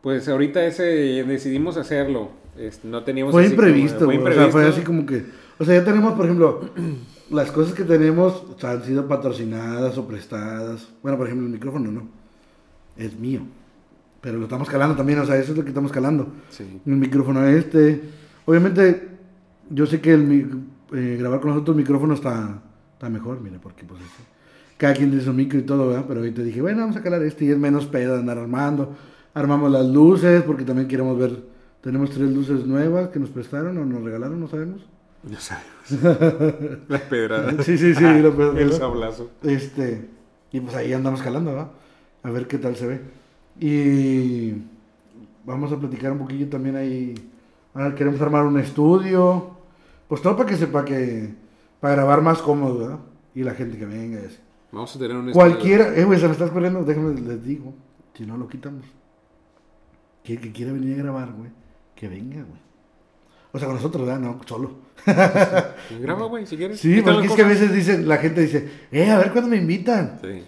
pues ahorita ese decidimos hacerlo. Este, no teníamos Fue así como- imprevisto, fue güey. O sea, fue imprevisto. así como que. O sea, ya tenemos, por ejemplo, las cosas que tenemos o sea, han sido patrocinadas o prestadas. Bueno, por ejemplo, el micrófono no. Es mío. Pero lo estamos calando también, o sea, eso es lo que estamos calando. Sí. El micrófono este. Obviamente, yo sé que el, eh, grabar con los otros micrófonos está, está mejor, mire, porque pues este, cada quien tiene su micro y todo, ¿verdad? Pero ahorita dije, bueno, vamos a calar este y es menos pedo de andar armando. Armamos las luces porque también queremos ver. Tenemos tres luces nuevas que nos prestaron o nos regalaron, no sabemos. No sabemos. Las pedradas. Sí, sí, sí, lo puedo El sablazo. Este, y pues ahí andamos calando, ¿verdad? A ver qué tal se ve. Y vamos a platicar un poquillo también ahí. Ahora queremos armar un estudio. Pues todo para que sepa que. Para grabar más cómodo, ¿verdad? Y la gente que venga y así. Vamos a tener un Cualquiera. Eh, güey, se me está corriendo. Déjame les digo. Si no lo quitamos. Que el que quiere venir a grabar, güey, que venga, güey. O sea, con nosotros, ¿verdad? No, solo. Pues graba, güey, si quieres. Sí, porque es que a veces dicen, la gente dice, eh, a ver cuándo me invitan. Sí.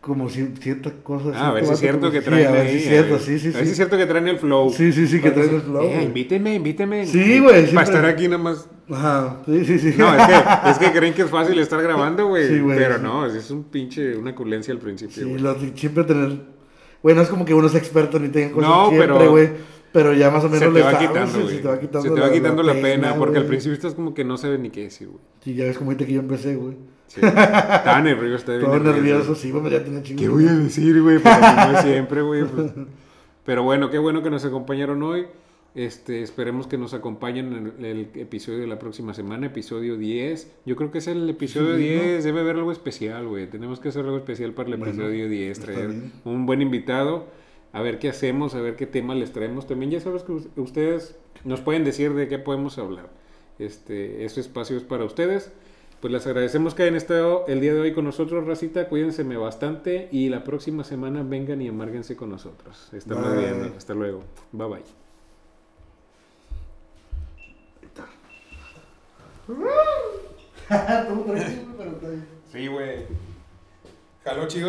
Como ciertas cosas. Ah, a ver si es cierto que sí, traen a ver si es cierto, sí, sí, A ver si sí. es cierto que traen el flow. Sí, sí, sí, que traen el flow, Eh, güey. invíteme, invíteme. Sí, güey, Para estar aquí nada más. Ajá, sí, sí, sí. No, es que, es que creen que es fácil estar grabando, güey. Sí, güey, pero sí. no, es un pinche, una culencia al principio, Sí, güey. lo- siempre tener. Bueno, es como que uno es experto ni tenga cosas No, siempre, pero- güey. Pero ya más o menos Se te le va sabes, quitando, sí, güey. Se te va quitando, Se te va quitando la, pena, porque al güey. principio estás como que no sabes ni qué decir, güey. Sí, ya ves como ahorita que yo empecé, güey. Sí. Estaba nervioso, estaba bien Todo nervioso, sí, bueno, ya tenía chingo. ¿Qué voy a decir, güey? Pues no siempre, güey. pues. Pero bueno, qué bueno que nos acompañaron hoy. Este, esperemos que nos acompañen en el, el episodio de la próxima semana, episodio 10. Yo creo que es el episodio Sí, 10, debe haber algo especial, güey. Tenemos que hacer algo especial para el Bueno, episodio 10, está traer un buen invitado, a ver qué hacemos, a ver qué tema les traemos. También ya sabes que us- ustedes nos pueden decir de qué podemos hablar. Este, este espacio es para ustedes. Pues les agradecemos que hayan estado el día de hoy con nosotros, Racita. Cuídense bastante y la próxima semana vengan y amárguense con nosotros. Estamos Bye. viendo. Hasta luego. Bye bye. Todo tranquilo, pero está bien. Sí, güey. Jaló chido